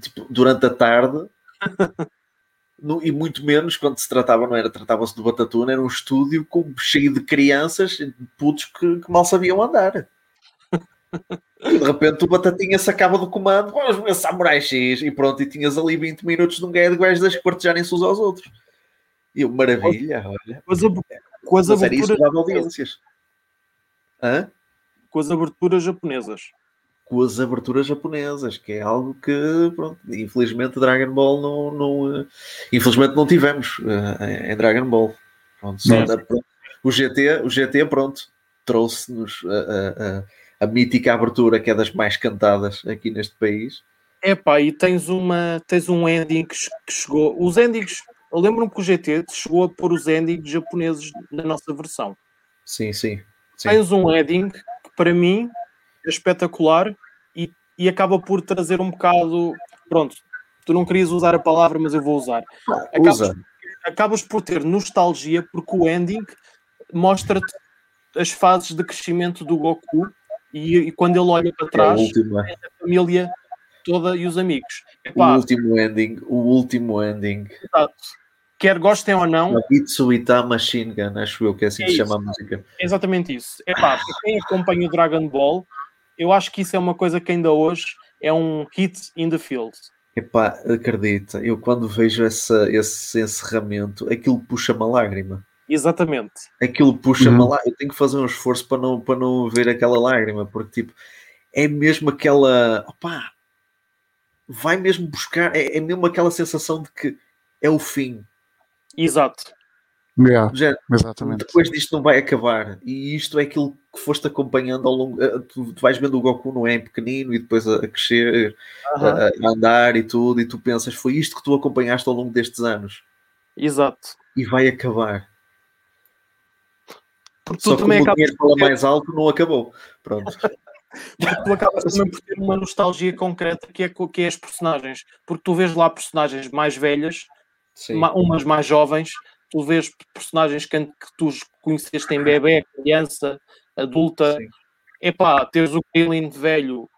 tipo, durante a tarde. <laughs> no, e muito menos quando se tratava, não era, tratava-se do Batatuna, era um estúdio com, cheio de crianças, putos que, que mal sabiam andar. E de repente o Batatinha sacava do comando, vamos ver Samurai X, e pronto, e tinhas ali 20 minutos de um guia de gajos das que partilharem-se uns aos outros. E eu, maravilha, olha. Com as, com as aberturas. audiências. Hã? Com as aberturas japonesas. Com as aberturas japonesas, que é algo que, pronto, infelizmente Dragon Ball não. não uh, infelizmente não tivemos uh, em Dragon Ball. Pronto, da, o, GT, o GT, pronto, trouxe-nos. Uh, a mítica abertura que é das mais cantadas aqui neste país. É pá, e tens, uma, tens um ending que, que chegou. Os endings, eu lembro-me que o GT chegou a pôr os endings japoneses na nossa versão. Sim, sim. sim. Tens um ending que para mim é espetacular e, e acaba por trazer um bocado. Pronto, tu não querias usar a palavra, mas eu vou usar. Ah, acabas, usa. acabas por ter nostalgia porque o ending mostra-te as fases de crescimento do Goku e, e quando ele olha para trás, é, é a família toda e os amigos. Epá, o último ending, o último ending. Exato. Quer gostem ou não. Itsuita Machine Gun, acho eu que é assim é que se chama a música. É exatamente isso. Epá, para quem acompanha o Dragon Ball, eu acho que isso é uma coisa que ainda hoje é um hit in the field. Epá, acredita, eu quando vejo essa, esse encerramento, aquilo puxa-me a lágrima. Exatamente. Aquilo puxa-me uhum. lá, eu tenho que fazer um esforço para não, para não ver aquela lágrima, porque tipo, é mesmo aquela. Opá, vai mesmo buscar, é, é mesmo aquela sensação de que é o fim. Exato. Yeah, Já, exatamente. Depois disto não vai acabar. E isto é aquilo que foste acompanhando ao longo. Eh, tu, tu vais vendo o Goku, não é? Pequenino e depois a, a crescer, uhum. a, a, andar e tudo, e tu pensas, foi isto que tu acompanhaste ao longo destes anos. Exato. E vai acabar. Porque tu também acabas por fala ter... mais alto, não acabou. Pronto. <laughs> Porque tu acabas também por ter uma nostalgia concreta que é, que é as personagens. Porque tu vês lá personagens mais velhas, Umas mais jovens, tu vês personagens que, que tu conheceste em bebê, criança, adulta. Sim. Epá, teres o Krillin velho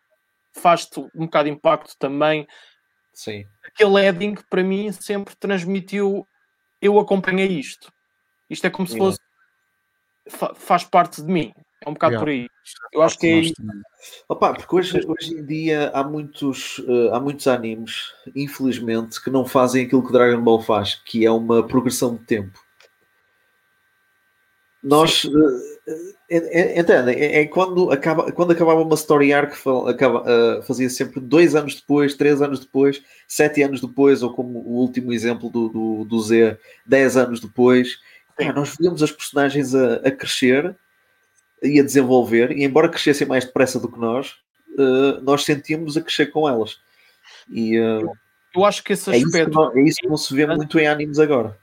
faz-te um bocado de impacto também. Sim. Aquele Edding para mim sempre transmitiu. Eu acompanhei isto. Isto é como se fosse faz parte de mim. É um bocado yeah. por aí. Eu acho que é. Opa, porque hoje, hoje em dia há muitos, uh, há muitos animes, infelizmente, que não fazem aquilo que Dragon Ball faz, que é uma progressão de tempo. Nós uh, entendem, é, é, quando, acaba, quando acabava uma story arc, acaba, uh, fazia sempre dois anos depois, três anos depois, sete anos depois, ou como o último exemplo do, do, do Z, dez anos depois é, nós víamos as personagens a, a, crescer e a desenvolver, e embora crescessem mais depressa do que nós, uh, nós sentíamos a crescer com elas. E, uh, eu acho que esse aspecto. É isso que não, é isso que não se vê muito em animes agora.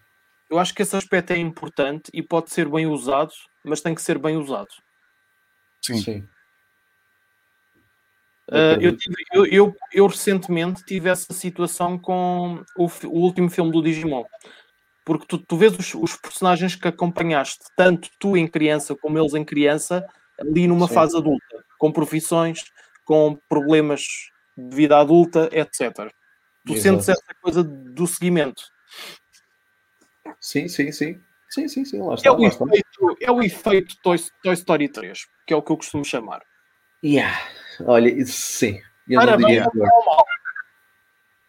Eu acho que esse aspecto é importante e pode ser bem usado, mas tem que ser bem usado. Sim. Sim. Uh, eu, tive, eu, eu, eu, recentemente tive essa situação com o, o último filme do Digimon porque tu, tu vês os, os, personagens que acompanhaste, tanto tu em criança como eles em criança, ali numa Sim. fase adulta, com profissões, com problemas de vida adulta, etc. Tu Exato. sentes essa coisa do seguimento. Sim, sim, sim. Sim, sim, sim, lá está. É o, efeito, é o efeito Toy, Toy Story 3, que é o que eu costumo chamar. Yeah. Olha, sim. Eu não diria melhor.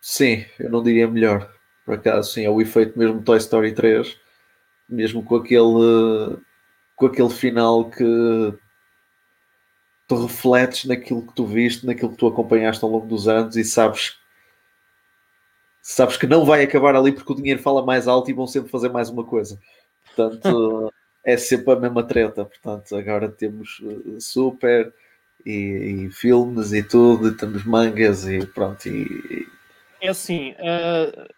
Sim, eu não diria melhor. Por acaso, sim, é o efeito mesmo Toy Story 3, mesmo com aquele, com aquele final que tu refletes naquilo que tu viste, naquilo que tu acompanhaste ao longo dos anos e sabes sabes que não vai acabar ali porque o dinheiro fala mais alto e vão sempre fazer mais uma coisa. Portanto, <laughs> é sempre a mesma treta. Portanto, agora temos uh, super e, e, filmes e tudo, e temos mangas e pronto. E, é assim, uh,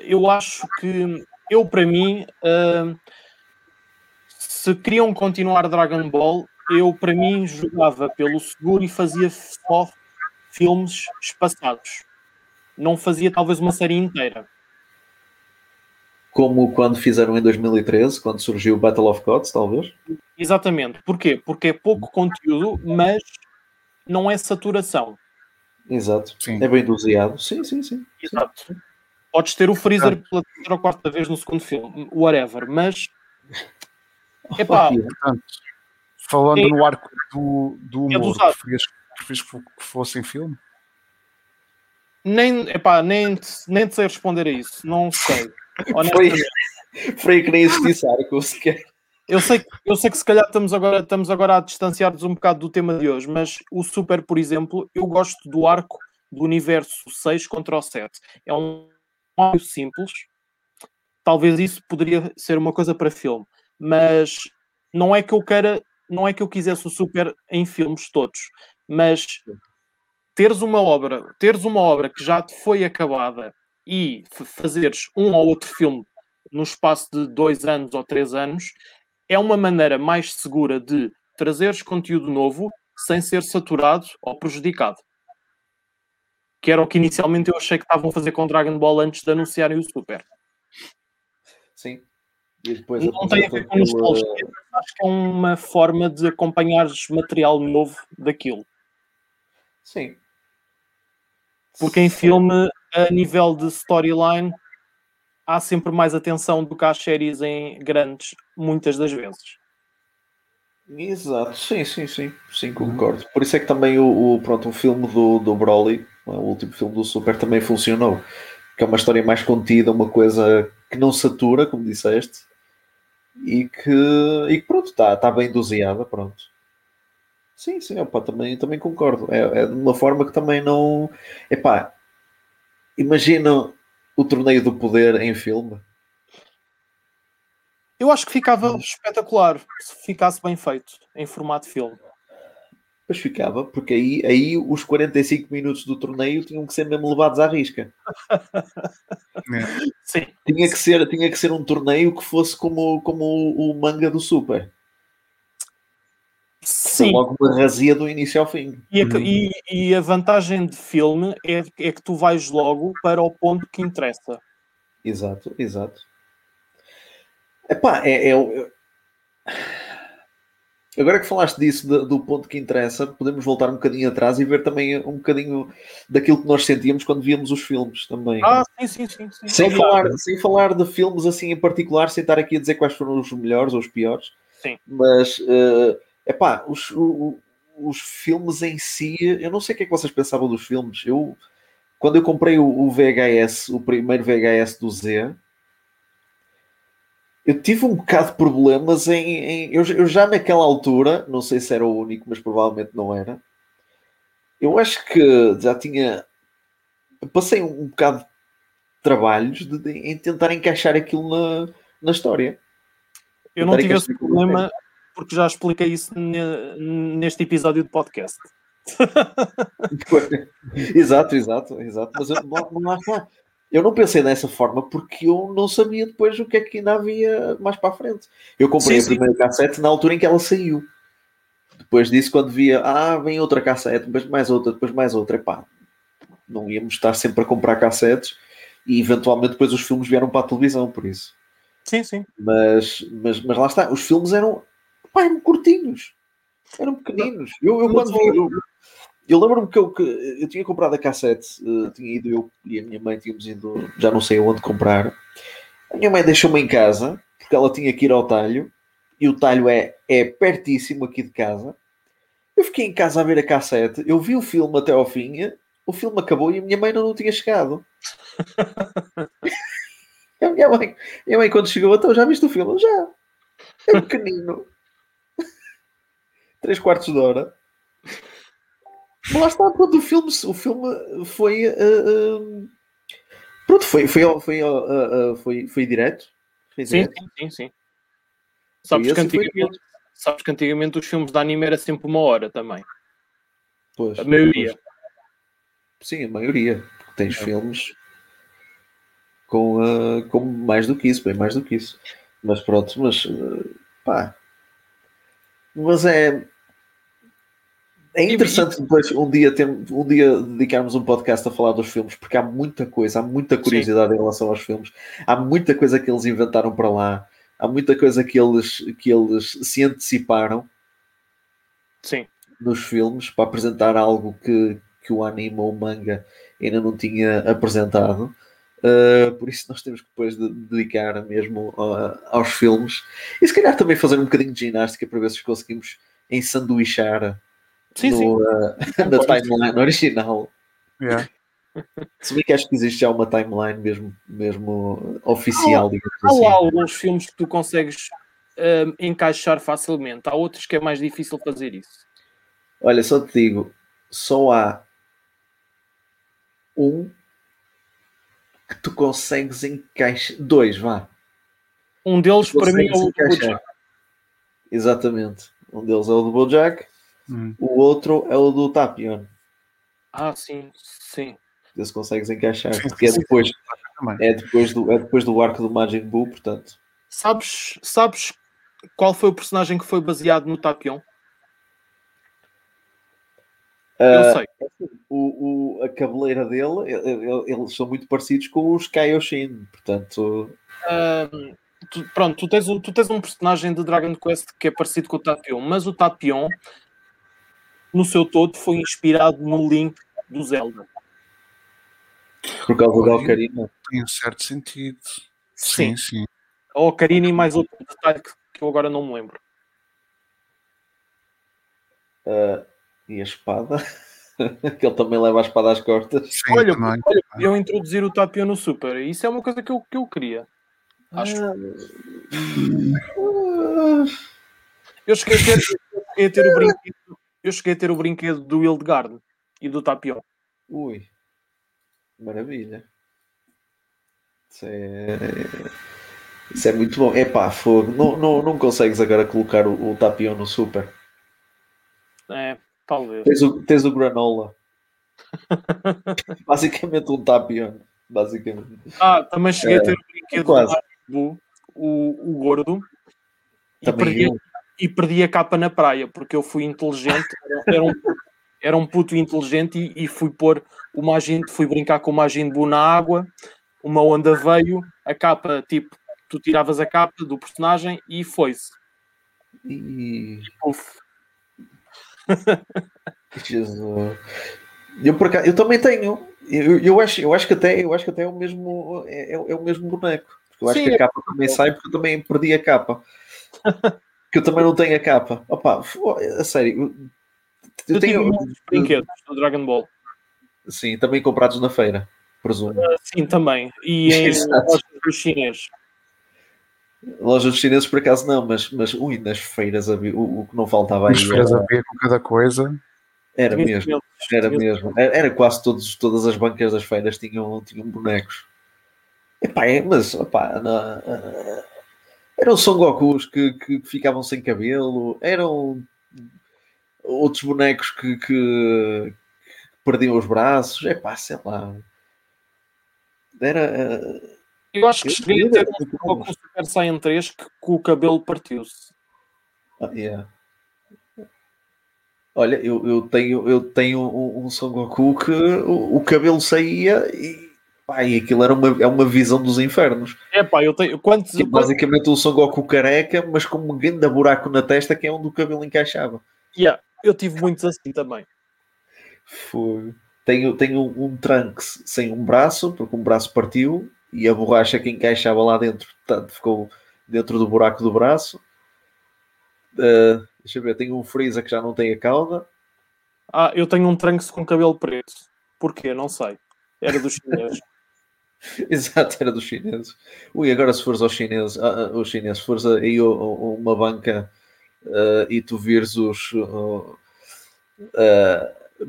eu acho que eu para mim uh, se queriam continuar Dragon Ball eu para mim jogava pelo seguro e fazia só filmes espaçados não fazia talvez uma série inteira Como quando fizeram em 2013, quando surgiu o Battle of Gods, talvez? Exatamente. Porquê? Porque é pouco conteúdo, mas não é saturação. Exato. Sim. É bem doseado. Sim, sim, sim. Exato. Sim. Podes ter o Freezer ah. pela terceira ou quarta vez no segundo filme, whatever, mas. Epá, Portanto, falando é, no arco do, do é humor, é preferias, preferias que fosse em filme? Nem, epá, nem, nem te sei responder a isso, não sei. <laughs> Foi, foi que nem existisse arco sequer. Eu sei, eu sei que se calhar estamos agora, estamos agora a distanciar-nos um bocado do tema de hoje, mas o Super, por exemplo, eu gosto do arco do universo 6 contra o 7. É um arco simples. Talvez isso poderia ser uma coisa para filme, mas não é que eu queira, não é que eu quisesse o Super em filmes todos, mas teres uma obra, teres uma obra que já te foi acabada e fazeres um ou outro filme no espaço de dois anos ou três anos é uma maneira mais segura de trazeres conteúdo novo sem ser saturado ou prejudicado. Que era o que inicialmente eu achei que estavam a fazer com Dragon Ball antes de anunciarem o Super. Sim. E depois não tem a ver com nostalgia, acho que é uma forma de acompanhares material novo daquilo. Sim. Porque em filme, a nível de storyline, há sempre mais atenção do que às séries em grandes, muitas das vezes. Exato, sim, sim, sim, sim, concordo. Por isso é que também o, o pronto, o filme do, do Broly, o último filme do Super, também funcionou. Que é uma história mais contida, uma coisa que não satura, como disseste, e que, e que pronto, está tá bem doseada, pronto. Sim, sim, opa, também, também concordo. É, é de uma forma que também não. Epá, imagina o torneio do poder em filme. Eu acho que ficava espetacular se ficasse bem feito em formato filme. Pois ficava, porque aí, aí os 45 minutos do torneio tinham que ser mesmo levados à risca. <laughs> Sim. Tinha que ser, tinha que ser um torneio que fosse como, como o, o manga do Super. Sim. Logo uma razia do início ao fim. E a, e, e a, vantagem de filme é, é que tu vais logo para o ponto que interessa. Exato, exato. Epá, é, é, é... Agora que falaste disso, do, do, ponto que interessa, podemos voltar um bocadinho atrás e ver também um bocadinho daquilo que nós sentíamos quando víamos os filmes também. Ah, sim, sim, sim. sim. Sem, falar, sem falar de filmes assim em particular, sem estar aqui a dizer quais foram os melhores ou os piores. Sim. Mas, uh, epá, os, os, os filmes em si, eu não sei o que é que vocês pensavam dos filmes. Eu, quando eu comprei o, o VHS, o primeiro VHS do Z, eu tive um bocado de problemas em. em eu, eu, já naquela altura, não sei se era o único, mas provavelmente não era. Eu acho que já tinha. Passei um, bocado de trabalhos de, de, em tentar encaixar aquilo na, na história. Eu não tive esse problema porque já expliquei isso neste episódio de podcast. <laughs> exato, exato, exato. Mas eu, não há eu não pensei dessa forma porque eu não sabia depois o que é que ainda havia mais para a frente. Eu comprei sim, a primeira sim. cassete na altura em que ela saiu. Depois disso, quando via, ah, vem outra cassete, depois mais outra, depois mais outra, epá, não íamos estar sempre a comprar cassetes e eventualmente depois os filmes vieram para a televisão, por isso. Sim, sim. Mas, mas, mas lá está, os filmes eram, epá, eram curtinhos, eram pequeninos. Eu, eu quando vi, eu, eu lembro-me que eu, que eu tinha comprado a cassete, uh, tinha ido eu e a minha mãe tínhamos ido, já não sei onde comprar. A minha mãe deixou-me em casa, porque ela tinha que ir ao talho, e o talho é, é pertíssimo aqui de casa. Eu fiquei em casa a ver a cassete, eu vi o filme até ao fim, o filme acabou e a minha mãe não, não tinha chegado. <laughs> a minha mãe, a minha mãe quando chegou, então já viste o filme? Já. É pequenino. <laughs> Três quartos de hora. Mas lá está, pronto, o filme, o filme foi. Uh, uh, pronto, foi, foi, foi, uh, foi, foi direto. Foi sim, direto. sim, sim, sim. Sabes que, antigamente, sabes que antigamente os filmes de anime era sempre uma hora também. Pois, a maioria. Pois. Sim, a maioria. Tens é. filmes com, uh, com mais do que isso, bem mais do que isso. Mas pronto, mas pá. Mas é É interessante depois um dia, ter, um dia dedicarmos um podcast a falar dos filmes, porque há muita coisa, há muita curiosidade Sim. em relação aos filmes, há muita coisa que eles inventaram para lá, há muita coisa que eles, que eles se anteciparam Sim. nos filmes para apresentar algo que, que o anime ou o manga ainda não tinha apresentado. Uh, por isso nós temos que depois de dedicar mesmo uh, aos filmes e se calhar também fazer um bocadinho de ginástica para ver se conseguimos ensanduichar sim, no, sim. <laughs> Uh, na timeline original. Yeah. Se bem que acho que existe já uma timeline mesmo, mesmo oficial. Há, assim. há alguns filmes que tu consegues uh, encaixar facilmente, há outros que é mais difícil fazer isso. Olha, só te digo, só há um que tu consegues encaixar. Dois, vá. Um deles para mim é o Bojack. Exatamente. Um deles é o do Bojack, hum. o outro é o do Tapion. Ah, sim, sim. Esse consegues encaixar, porque é depois, é depois, do, é depois do arco do Majin Buu, portanto. Sabes, sabes qual foi o personagem que foi baseado no Tapion? Eu uh, sei. O, o, a cabeleira dele, eles são muito parecidos com os Kaioshin, portanto. Uh, tu, pronto, tu tens, um, tu tens um personagem de Dragon Quest que é parecido com o Tapion, mas o Tapion, no seu todo, foi inspirado no Link do Zelda. Por causa da Ocarina? Tem um certo sentido. Sim, sim. sim. A Ocarina e mais outro detalhe que, que eu agora não me lembro. Uh, e a espada? <laughs> que ele também leva a espada às costas. Sim, olha, olha, eu introduzir o Tapio no Super. Isso é uma coisa que eu, que eu queria. Acho. Ah. Eu cheguei a ter, a ter o brinquedo. Eu cheguei a ter o brinquedo do Hildegard e do Tapion. Ui, maravilha. Isso é, isso é muito bom. É pá, fogo. Não, não, não consegues agora colocar o, o Tapion no Super. É, Talvez. Tens o, tens o granola. <laughs> basicamente um tapion. Basicamente. Ah, também cheguei é, a ter o brinquedo quase. do o, o gordo. E perdi, e perdi, a capa na praia, porque eu fui inteligente, era um, era um puto inteligente e, e fui pôr uma agente, fui brincar com uma agente na água, uma onda veio, a capa, tipo, tu tiravas a capa do personagem e foi-se. E... e <laughs> Jesus. Eu, por acaso, eu também tenho. Eu, eu, acho, eu acho que até eu acho que até é o mesmo é, é o mesmo boneco. Porque eu acho Sim, que a capa é... também sai porque eu também perdi a capa. <laughs> que eu também não tenho a capa. Opa, a sério. Eu, eu tenho brinquedos do Dragon Ball. Sim, também comprados na feira, presumo. Uh, sim, também. E <laughs> em lojas dos chineses. Lojas dos chineses por acaso não, mas, mas ui, nas feiras havia, o, o que não faltava nas aí. Nas feiras era... havia com cada coisa. Era mesmo, era mesmo. Era, quase todos, todas as bancas das feiras tinham, tinham bonecos. Epá, é, mas epá, na, eram Son Gokus que, que, ficavam sem cabelo, eram outros bonecos que, que, que perdiam os braços, é pá, sei lá. Era eu acho que cheguei a ter um com o Super Saiyan 3 que, que o cabelo partiu-se. Ah, yeah. Olha, eu, eu tenho, eu tenho um, um Son Goku que o, o cabelo saía e, pá, e aquilo era uma, é uma visão dos infernos. É pá, eu tenho. Quantos, e, basicamente o Son Goku careca, mas com um grande buraco na testa que é onde o cabelo encaixava. Yeah, eu tive muitos assim também. Foi. Tenho, tenho um Trunks sem um braço, porque um braço partiu, e a borracha que encaixava lá dentro portanto, ficou dentro do buraco do braço. Uh, deixa eu ver, tenho um Freeza que já não tem a cauda. Ah, eu tenho um Trunks com cabelo preto. Porquê? Não sei. Era dos <laughs> chineses. <laughs> Exato, era dos chineses. Ui, agora se fores aos chineses, uh, os chineses, se fores aí uma banca uh, e tu vires os uh,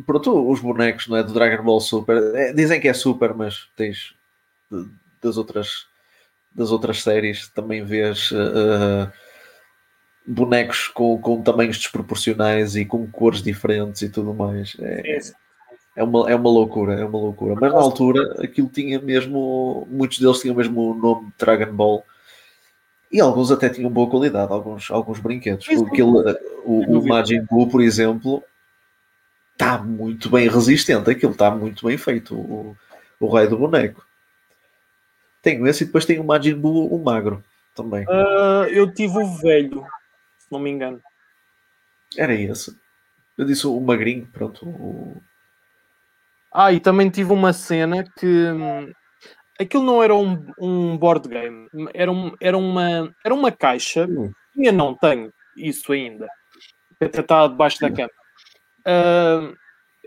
pronto, os bonecos não é, do Dragon Ball Super, é, dizem que é super, mas tens das outras, das outras séries também vês uh, bonecos com, com tamanhos desproporcionais e com cores diferentes e tudo mais. É, é, uma, é uma loucura, é uma loucura. Mas na altura aquilo tinha mesmo, muitos deles tinham mesmo o nome de Dragon Ball. E alguns até tinham boa qualidade, alguns, alguns brinquedos. Aquele, o, o Majin Buu, por exemplo, está muito bem resistente, aquilo está muito bem feito, o, o raio do boneco. Tenho esse e depois tenho o Majin Buu, o magro, também. Uh, eu tive o velho, se não me engano. Era esse. Eu disse o magrinho, pronto. O... Ah, e também tive uma cena que hum, aquilo não era um, um board game, era, um, era, uma, era uma caixa. Hum. Eu não tenho isso ainda, até está debaixo da cama. Uh,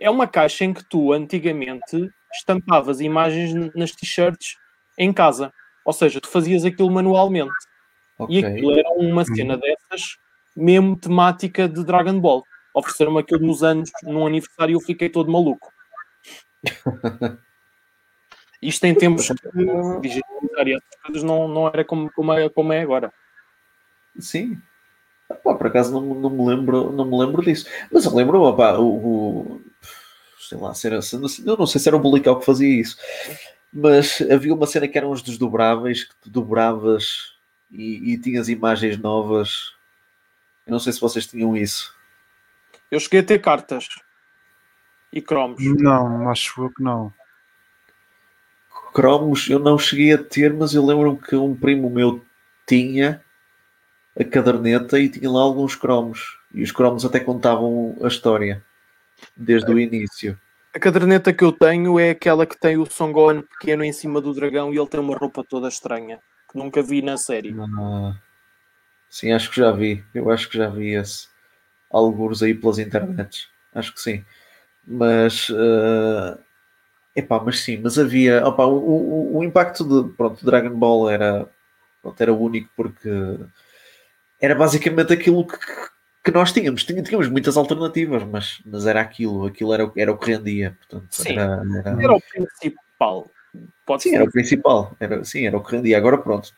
é uma caixa em que tu antigamente estampavas imagens nas t-shirts em casa, ou seja, tu fazias aquilo manualmente. Ok. E aquilo era uma cena dessas, mesmo temática de Dragon Ball. Ofereceram-me aquilo nos anos, num aniversário, e eu fiquei todo maluco. <laughs> Isto em tempos que digitalizar e essas coisas não, não era como, como, é, como é agora. Sim. Pá, por acaso não, não, me lembro, não me lembro disso. Mas eu lembro, pá, o, o sei lá, se era, se, eu não sei se era o Bulical que fazia isso, mas havia uma cena que eram os desdobráveis, que tu dobravas e, e tinhas imagens novas. Eu não sei se vocês tinham isso. Eu cheguei a ter cartas e cromos. Não, acho eu que não. Cromos eu não cheguei a ter, mas eu lembro-me que um primo meu tinha a caderneta e tinha lá alguns cromos. E os cromos até contavam a história desde o início. A caderneta que eu tenho é aquela que tem o Son Gohan pequeno em cima do dragão e ele tem uma roupa toda estranha, que nunca vi na série. Ah, sim, acho que já vi. Eu acho que já vi esse. Alguns aí pelas internets. Acho que sim. Mas. Uh, epá, mas sim, mas havia. Opa, o, o, o impacto de pronto, Dragon Ball era, pronto, era único porque era basicamente aquilo que, que nós tínhamos. Tínhamos muitas alternativas, mas, mas era aquilo, aquilo era, era o que rendia. Portanto, Sim. era, era- Era o principal. Pode sim, ser. era o principal. Era, sim, era o que rendia. Agora pronto.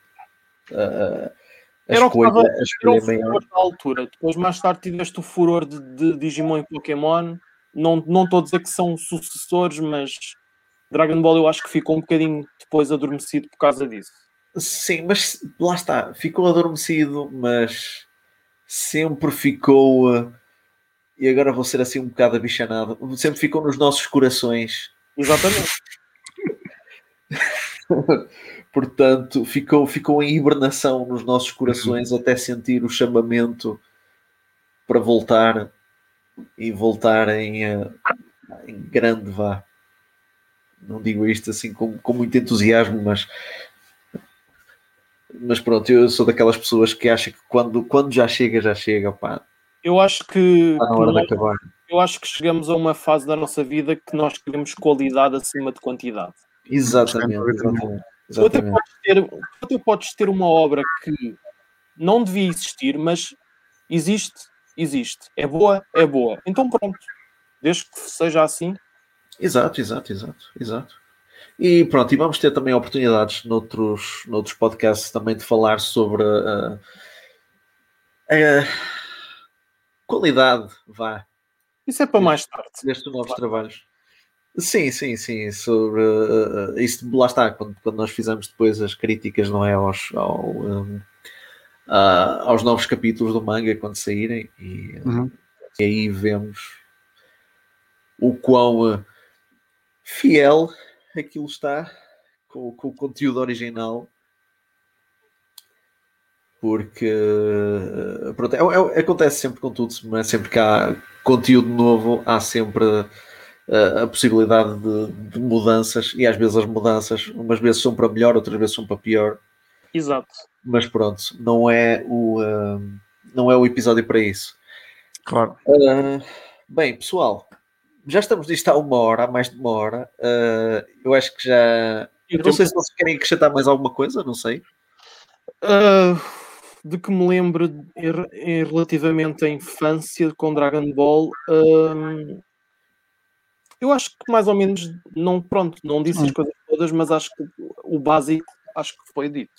A Era o que estava- a Era o maior. furor da altura. Depois, mais tarde, tiveste o furor de, de Digimon e Pokémon. Não, não estou a dizer que são sucessores, mas Dragon Ball eu acho que ficou um bocadinho depois adormecido por causa disso. Sim, mas lá está, ficou adormecido, mas sempre ficou. ah, E agora vou ser assim um bocado abichanado. Sempre ficou nos nossos corações. Exatamente. <laughs> Portanto, ficou, ficou em hibernação nos nossos corações até sentir o chamamento para voltar e voltar em, em grande vá. Não digo isto assim com, com muito entusiasmo, mas mas pronto, eu sou daquelas pessoas que acham que quando, quando já chega, já chega, pá, Eu acho que está na hora de acabar. eu acho que chegamos a uma fase da nossa vida que nós queremos qualidade acima de quantidade. Exatamente, Exatamente. exatamente. Podes ter, tu até podes ter uma obra que não devia existir, mas existe, existe. É boa, é boa. Então pronto. Desde que seja assim, Exato, exato, exato, exato. E pronto, e vamos ter também oportunidades noutros, noutros podcasts também de falar sobre a, a qualidade, vá, isso é para mais tarde. destes novos trabalhos. Sim, sim, sim, sobre uh, isso, lá está, quando, quando nós fizemos depois as críticas, não é, aos, ao, um, a- aos novos capítulos do manga quando saírem, e, uh, Uhum. e aí vemos o quão uh, fiel aquilo está com, com o conteúdo original. Porque uh, pronto, é- é- acontece sempre com tudo, não é? sempre que há conteúdo novo, há sempre uh, a possibilidade de, de mudanças, e às vezes as mudanças, umas vezes são para melhor, outras vezes são para pior, Exato. mas pronto, não é o, uh, não é o episódio para isso. Claro. Uh, bem, pessoal, já estamos disto há uma hora, há mais de uma hora. Uh, eu acho que já. Eu não sei se vocês querem acrescentar mais alguma coisa, não sei. Ah, de que me lembro em, em relativamente à infância com Dragon Ball, hum, eu acho que mais ou menos não, pronto, não disse as coisas todas, mas acho que o básico acho que foi dito.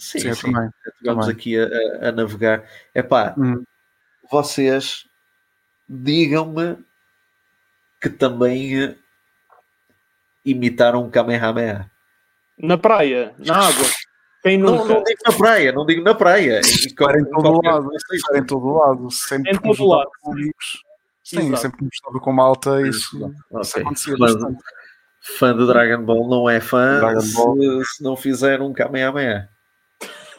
Sim, Sim, sim. Vamos também. aqui a, a- navegar. Epá, Hum. vocês digam-me que também eh, imitaram um Kamehameha. Na praia, na água. Quem Não, nunca? não digo na praia, não digo na praia. Estar em todo qualquer- lado, estar em todo lado, sempre Em com os todo lado. amigos, Sim, Exato. sempre que me estava com malta, isso, isso Ok. acontecia Mas- bastante. Fã de Dragon Ball não é fã Dragon se, Ball. se não fizer um Kamehameha.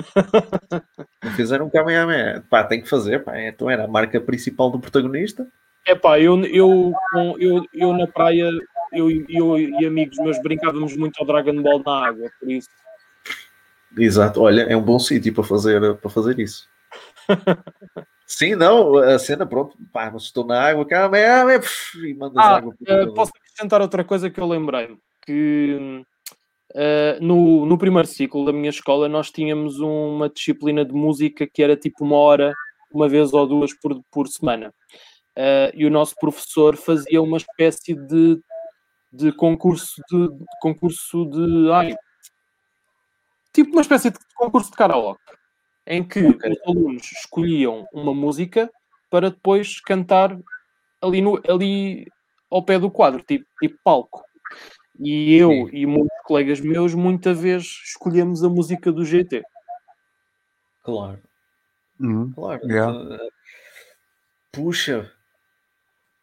<laughs> não fizer um Kamehameha. Pá, tem que fazer. Pá. Então era a marca principal do protagonista. É pá, eu, eu, eu, eu na praia, eu, eu e amigos meus brincávamos muito ao Dragon Ball na água, por isso. Exato. Olha, é um bom sítio para fazer, para fazer isso. <laughs> Sim, não, a cena, pronto, pá, mas estou na água, pff, e mandas Ah, água eh, posso acrescentar outra coisa que eu lembrei que eh, no, no primeiro ciclo da minha escola nós tínhamos uma disciplina de música que era tipo uma hora, uma vez ou duas por, por semana. Eh, e o nosso professor fazia uma espécie de, de concurso de, de concurso de ai, tipo uma espécie de concurso de karaoke em que Ok. os alunos escolhiam uma música para depois cantar ali, no, ali ao pé do quadro, tipo, tipo palco. E eu e muitos colegas meus, muita vez escolhemos a música do GT. Claro, Uhum. claro. Yeah. Eh, Puxa,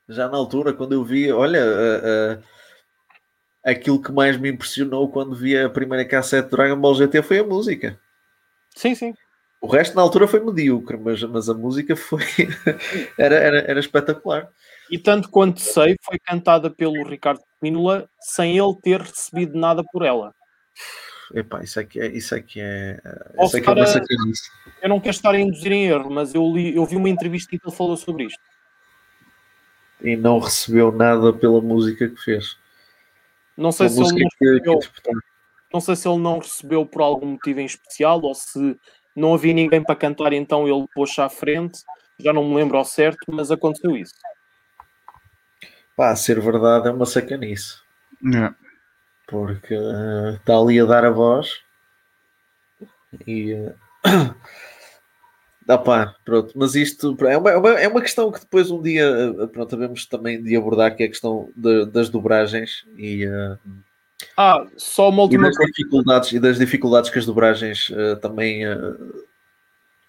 já na altura, quando eu vi, olha, eh, eh, aquilo que mais me impressionou quando vi a primeira cassete de Dragon Ball GT foi a música. Sim, sim. O resto na altura foi medíocre, mas, mas a música foi <laughs> era, era, era espetacular. E tanto quanto sei, foi cantada pelo Ricardo Pínola sem ele ter recebido nada por ela. Epá, isso é que é, isso é que é, isso é, que é uma sacanice. Eu não quero estar a induzir em erro, mas eu, li, eu vi uma entrevista em que ele falou sobre isto. E não recebeu nada pela música que fez. Não sei, Pela se ele não, que, que recebeu, interpretou. não sei se ele não recebeu por algum motivo em especial ou se não havia ninguém para cantar, então ele pôs-se à frente. Já não me lembro ao certo, mas aconteceu isso. Pá, a ser verdade é uma sacanice. Yeah. Porque eh, está ali a dar a voz e eh, <clears throat> dá pá, pronto, mas isto é uma, é, uma, é uma questão que depois um dia eh, pronto, devemos também de abordar que é a questão de- das dobragens e, eh, Ah, só uma e última das coisa. dificuldades e das dificuldades que as dobragens eh, também eh,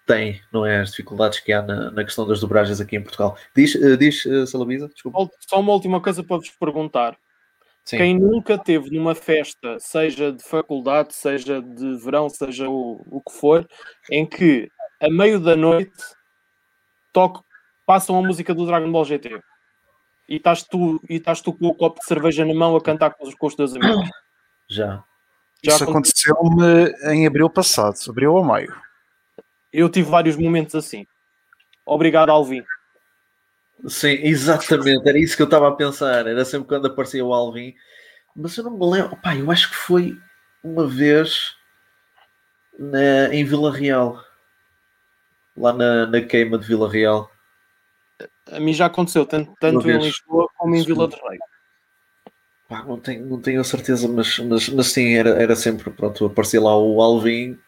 têm, não é? As dificuldades que há na, na questão das dobragens aqui em Portugal. Diz, eh, diz uh, Salavisa, desculpa. Só uma última coisa para vos perguntar. Sim. Quem nunca teve numa festa, seja de faculdade, seja de verão, seja o, o que for, em que a meio da noite toque, passam a música do Dragon Ball GT e estás tu, e estás tu com o copo de cerveja na mão a cantar com os, com os teus amigos. <coughs> Já. Já Isso aconteceu-me em abril passado, abril ou maio. Eu tive vários momentos assim. Obrigado, Alvin. Sim, exatamente, era isso que eu estava a pensar. Era sempre quando aparecia o Alvin, mas eu não me lembro. Pá, eu acho que foi uma vez na- em Vila Real, lá na, na queima de Vila Real. A mim já aconteceu, tanto, tanto em. Lisboa como em. Vila de Rei. Pá, não, tenho, não tenho a certeza, mas, mas, mas sim, era, era sempre pronto. Aparecia lá o Alvin.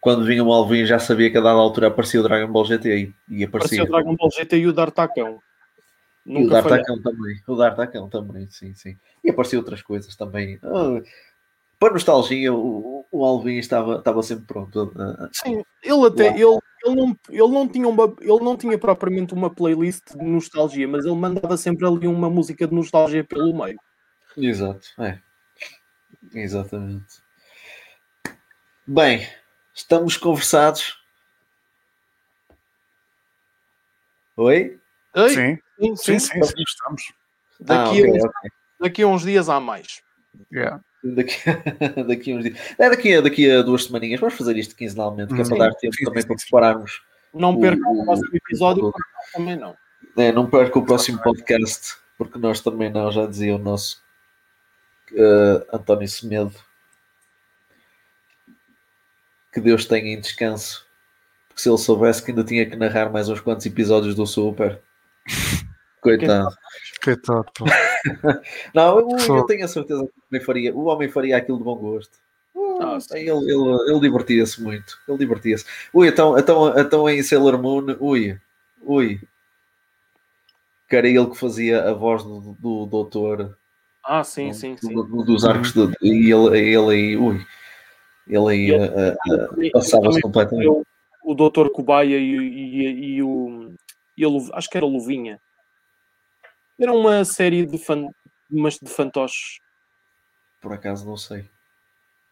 Quando vinha o Alvin, já sabia que a dada altura aparecia o Dragon Ball GT e, e Apareceu aparecia. o Dragon Ball GT e o D'Artacão. E o Nunca. D'Artacão também. O D'Artacão também, sim, sim. E apareciam outras coisas também. Ah, para nostalgia, o, o Alvin estava, estava sempre pronto. Ah, Sim, ele até ele, ele, não, ele, não tinha uma, ele não tinha propriamente uma playlist de nostalgia, mas ele mandava sempre ali uma música de nostalgia pelo meio. Exato, é. Exatamente. Bem, estamos conversados. Oi? Ei, Sim, sim, sim, sim, sim, sim, estamos. Daqui, ah, ok, a, uns- ok. daqui a uns dias há mais. Yeah. Daqui, <laughs> daqui a uns dias. É daqui a, daqui a duas semaninhas. Vamos fazer isto quinzenalmente, que é para dar tempo sim, também sim, para prepararmos. Não percam o o- próximo episódio, o- também não. É, não perca o próximo podcast, porque nós também não, já dizia o nosso eh, António Semedo. Que Deus tenha em descanso. Porque se ele soubesse que ainda tinha que narrar mais uns quantos episódios do Super. <laughs> Coitado. Coitado, pô. <laughs> Não, eu, eu tenho a certeza que o homem faria, o homem faria aquilo de bom gosto. Uh, sim. ele, ele, ele divertia-se muito. Ele divertia-se. Ui, então, então, então em Sailor Moon, ui, ui. Que era ele que fazia a voz do, do doutor Ah, sim, um, sim, do- sim. do- dos arcos de, e ele, ele aí, ui, ele aí Ele- ah, ah, E- e passava-se completamente. eu- o Dr. Cobaia e, e, e o, e o Lu- acho que era Luvinha, Era uma série de, fan... mas de fantoches. Por acaso não sei.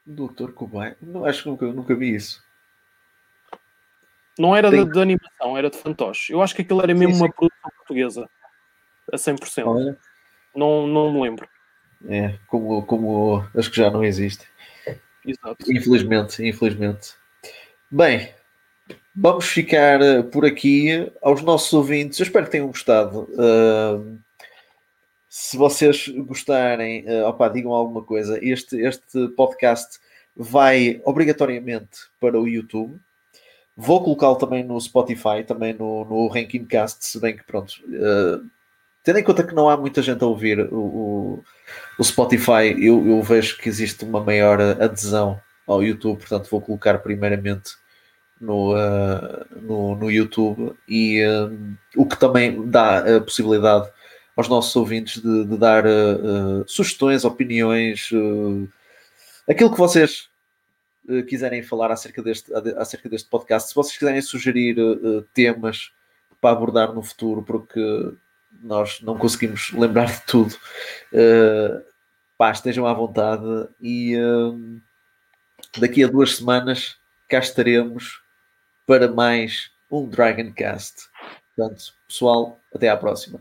Doutor Cobain? Não, acho que nunca, nunca vi isso. Não era de, de, animação, era de fantoches. Eu acho que aquilo era mesmo sim, sim. uma produção portuguesa. A 100%. Olha. Não, não me lembro. É, como, como acho que já não existe. Exato. Infelizmente, infelizmente. Bem, vamos ficar eh, por aqui aos nossos ouvintes. Eu espero que tenham gostado. Uh, se vocês gostarem, uh, opa, digam alguma coisa. Este, este podcast vai obrigatoriamente para o YouTube. Vou colocá-lo também no Spotify, também no, no Ranking Cast, se bem que pronto. Uh, tendo em conta que não há muita gente a ouvir o, o, o Spotify, eu, eu, vejo que existe uma maior adesão ao YouTube, portanto vou colocar primeiramente no, uh, no, no, YouTube e uh, o que também dá a possibilidade aos nossos ouvintes de, de dar uh, sugestões, opiniões, aquilo que vocês quiserem falar acerca deste, acerca deste podcast, se vocês quiserem sugerir temas para abordar no futuro, porque nós não conseguimos lembrar de tudo. Uh, pá, estejam à vontade e uh, daqui a duas semanas cá estaremos para mais um Dragon Cast. Portanto, pessoal, até à próxima.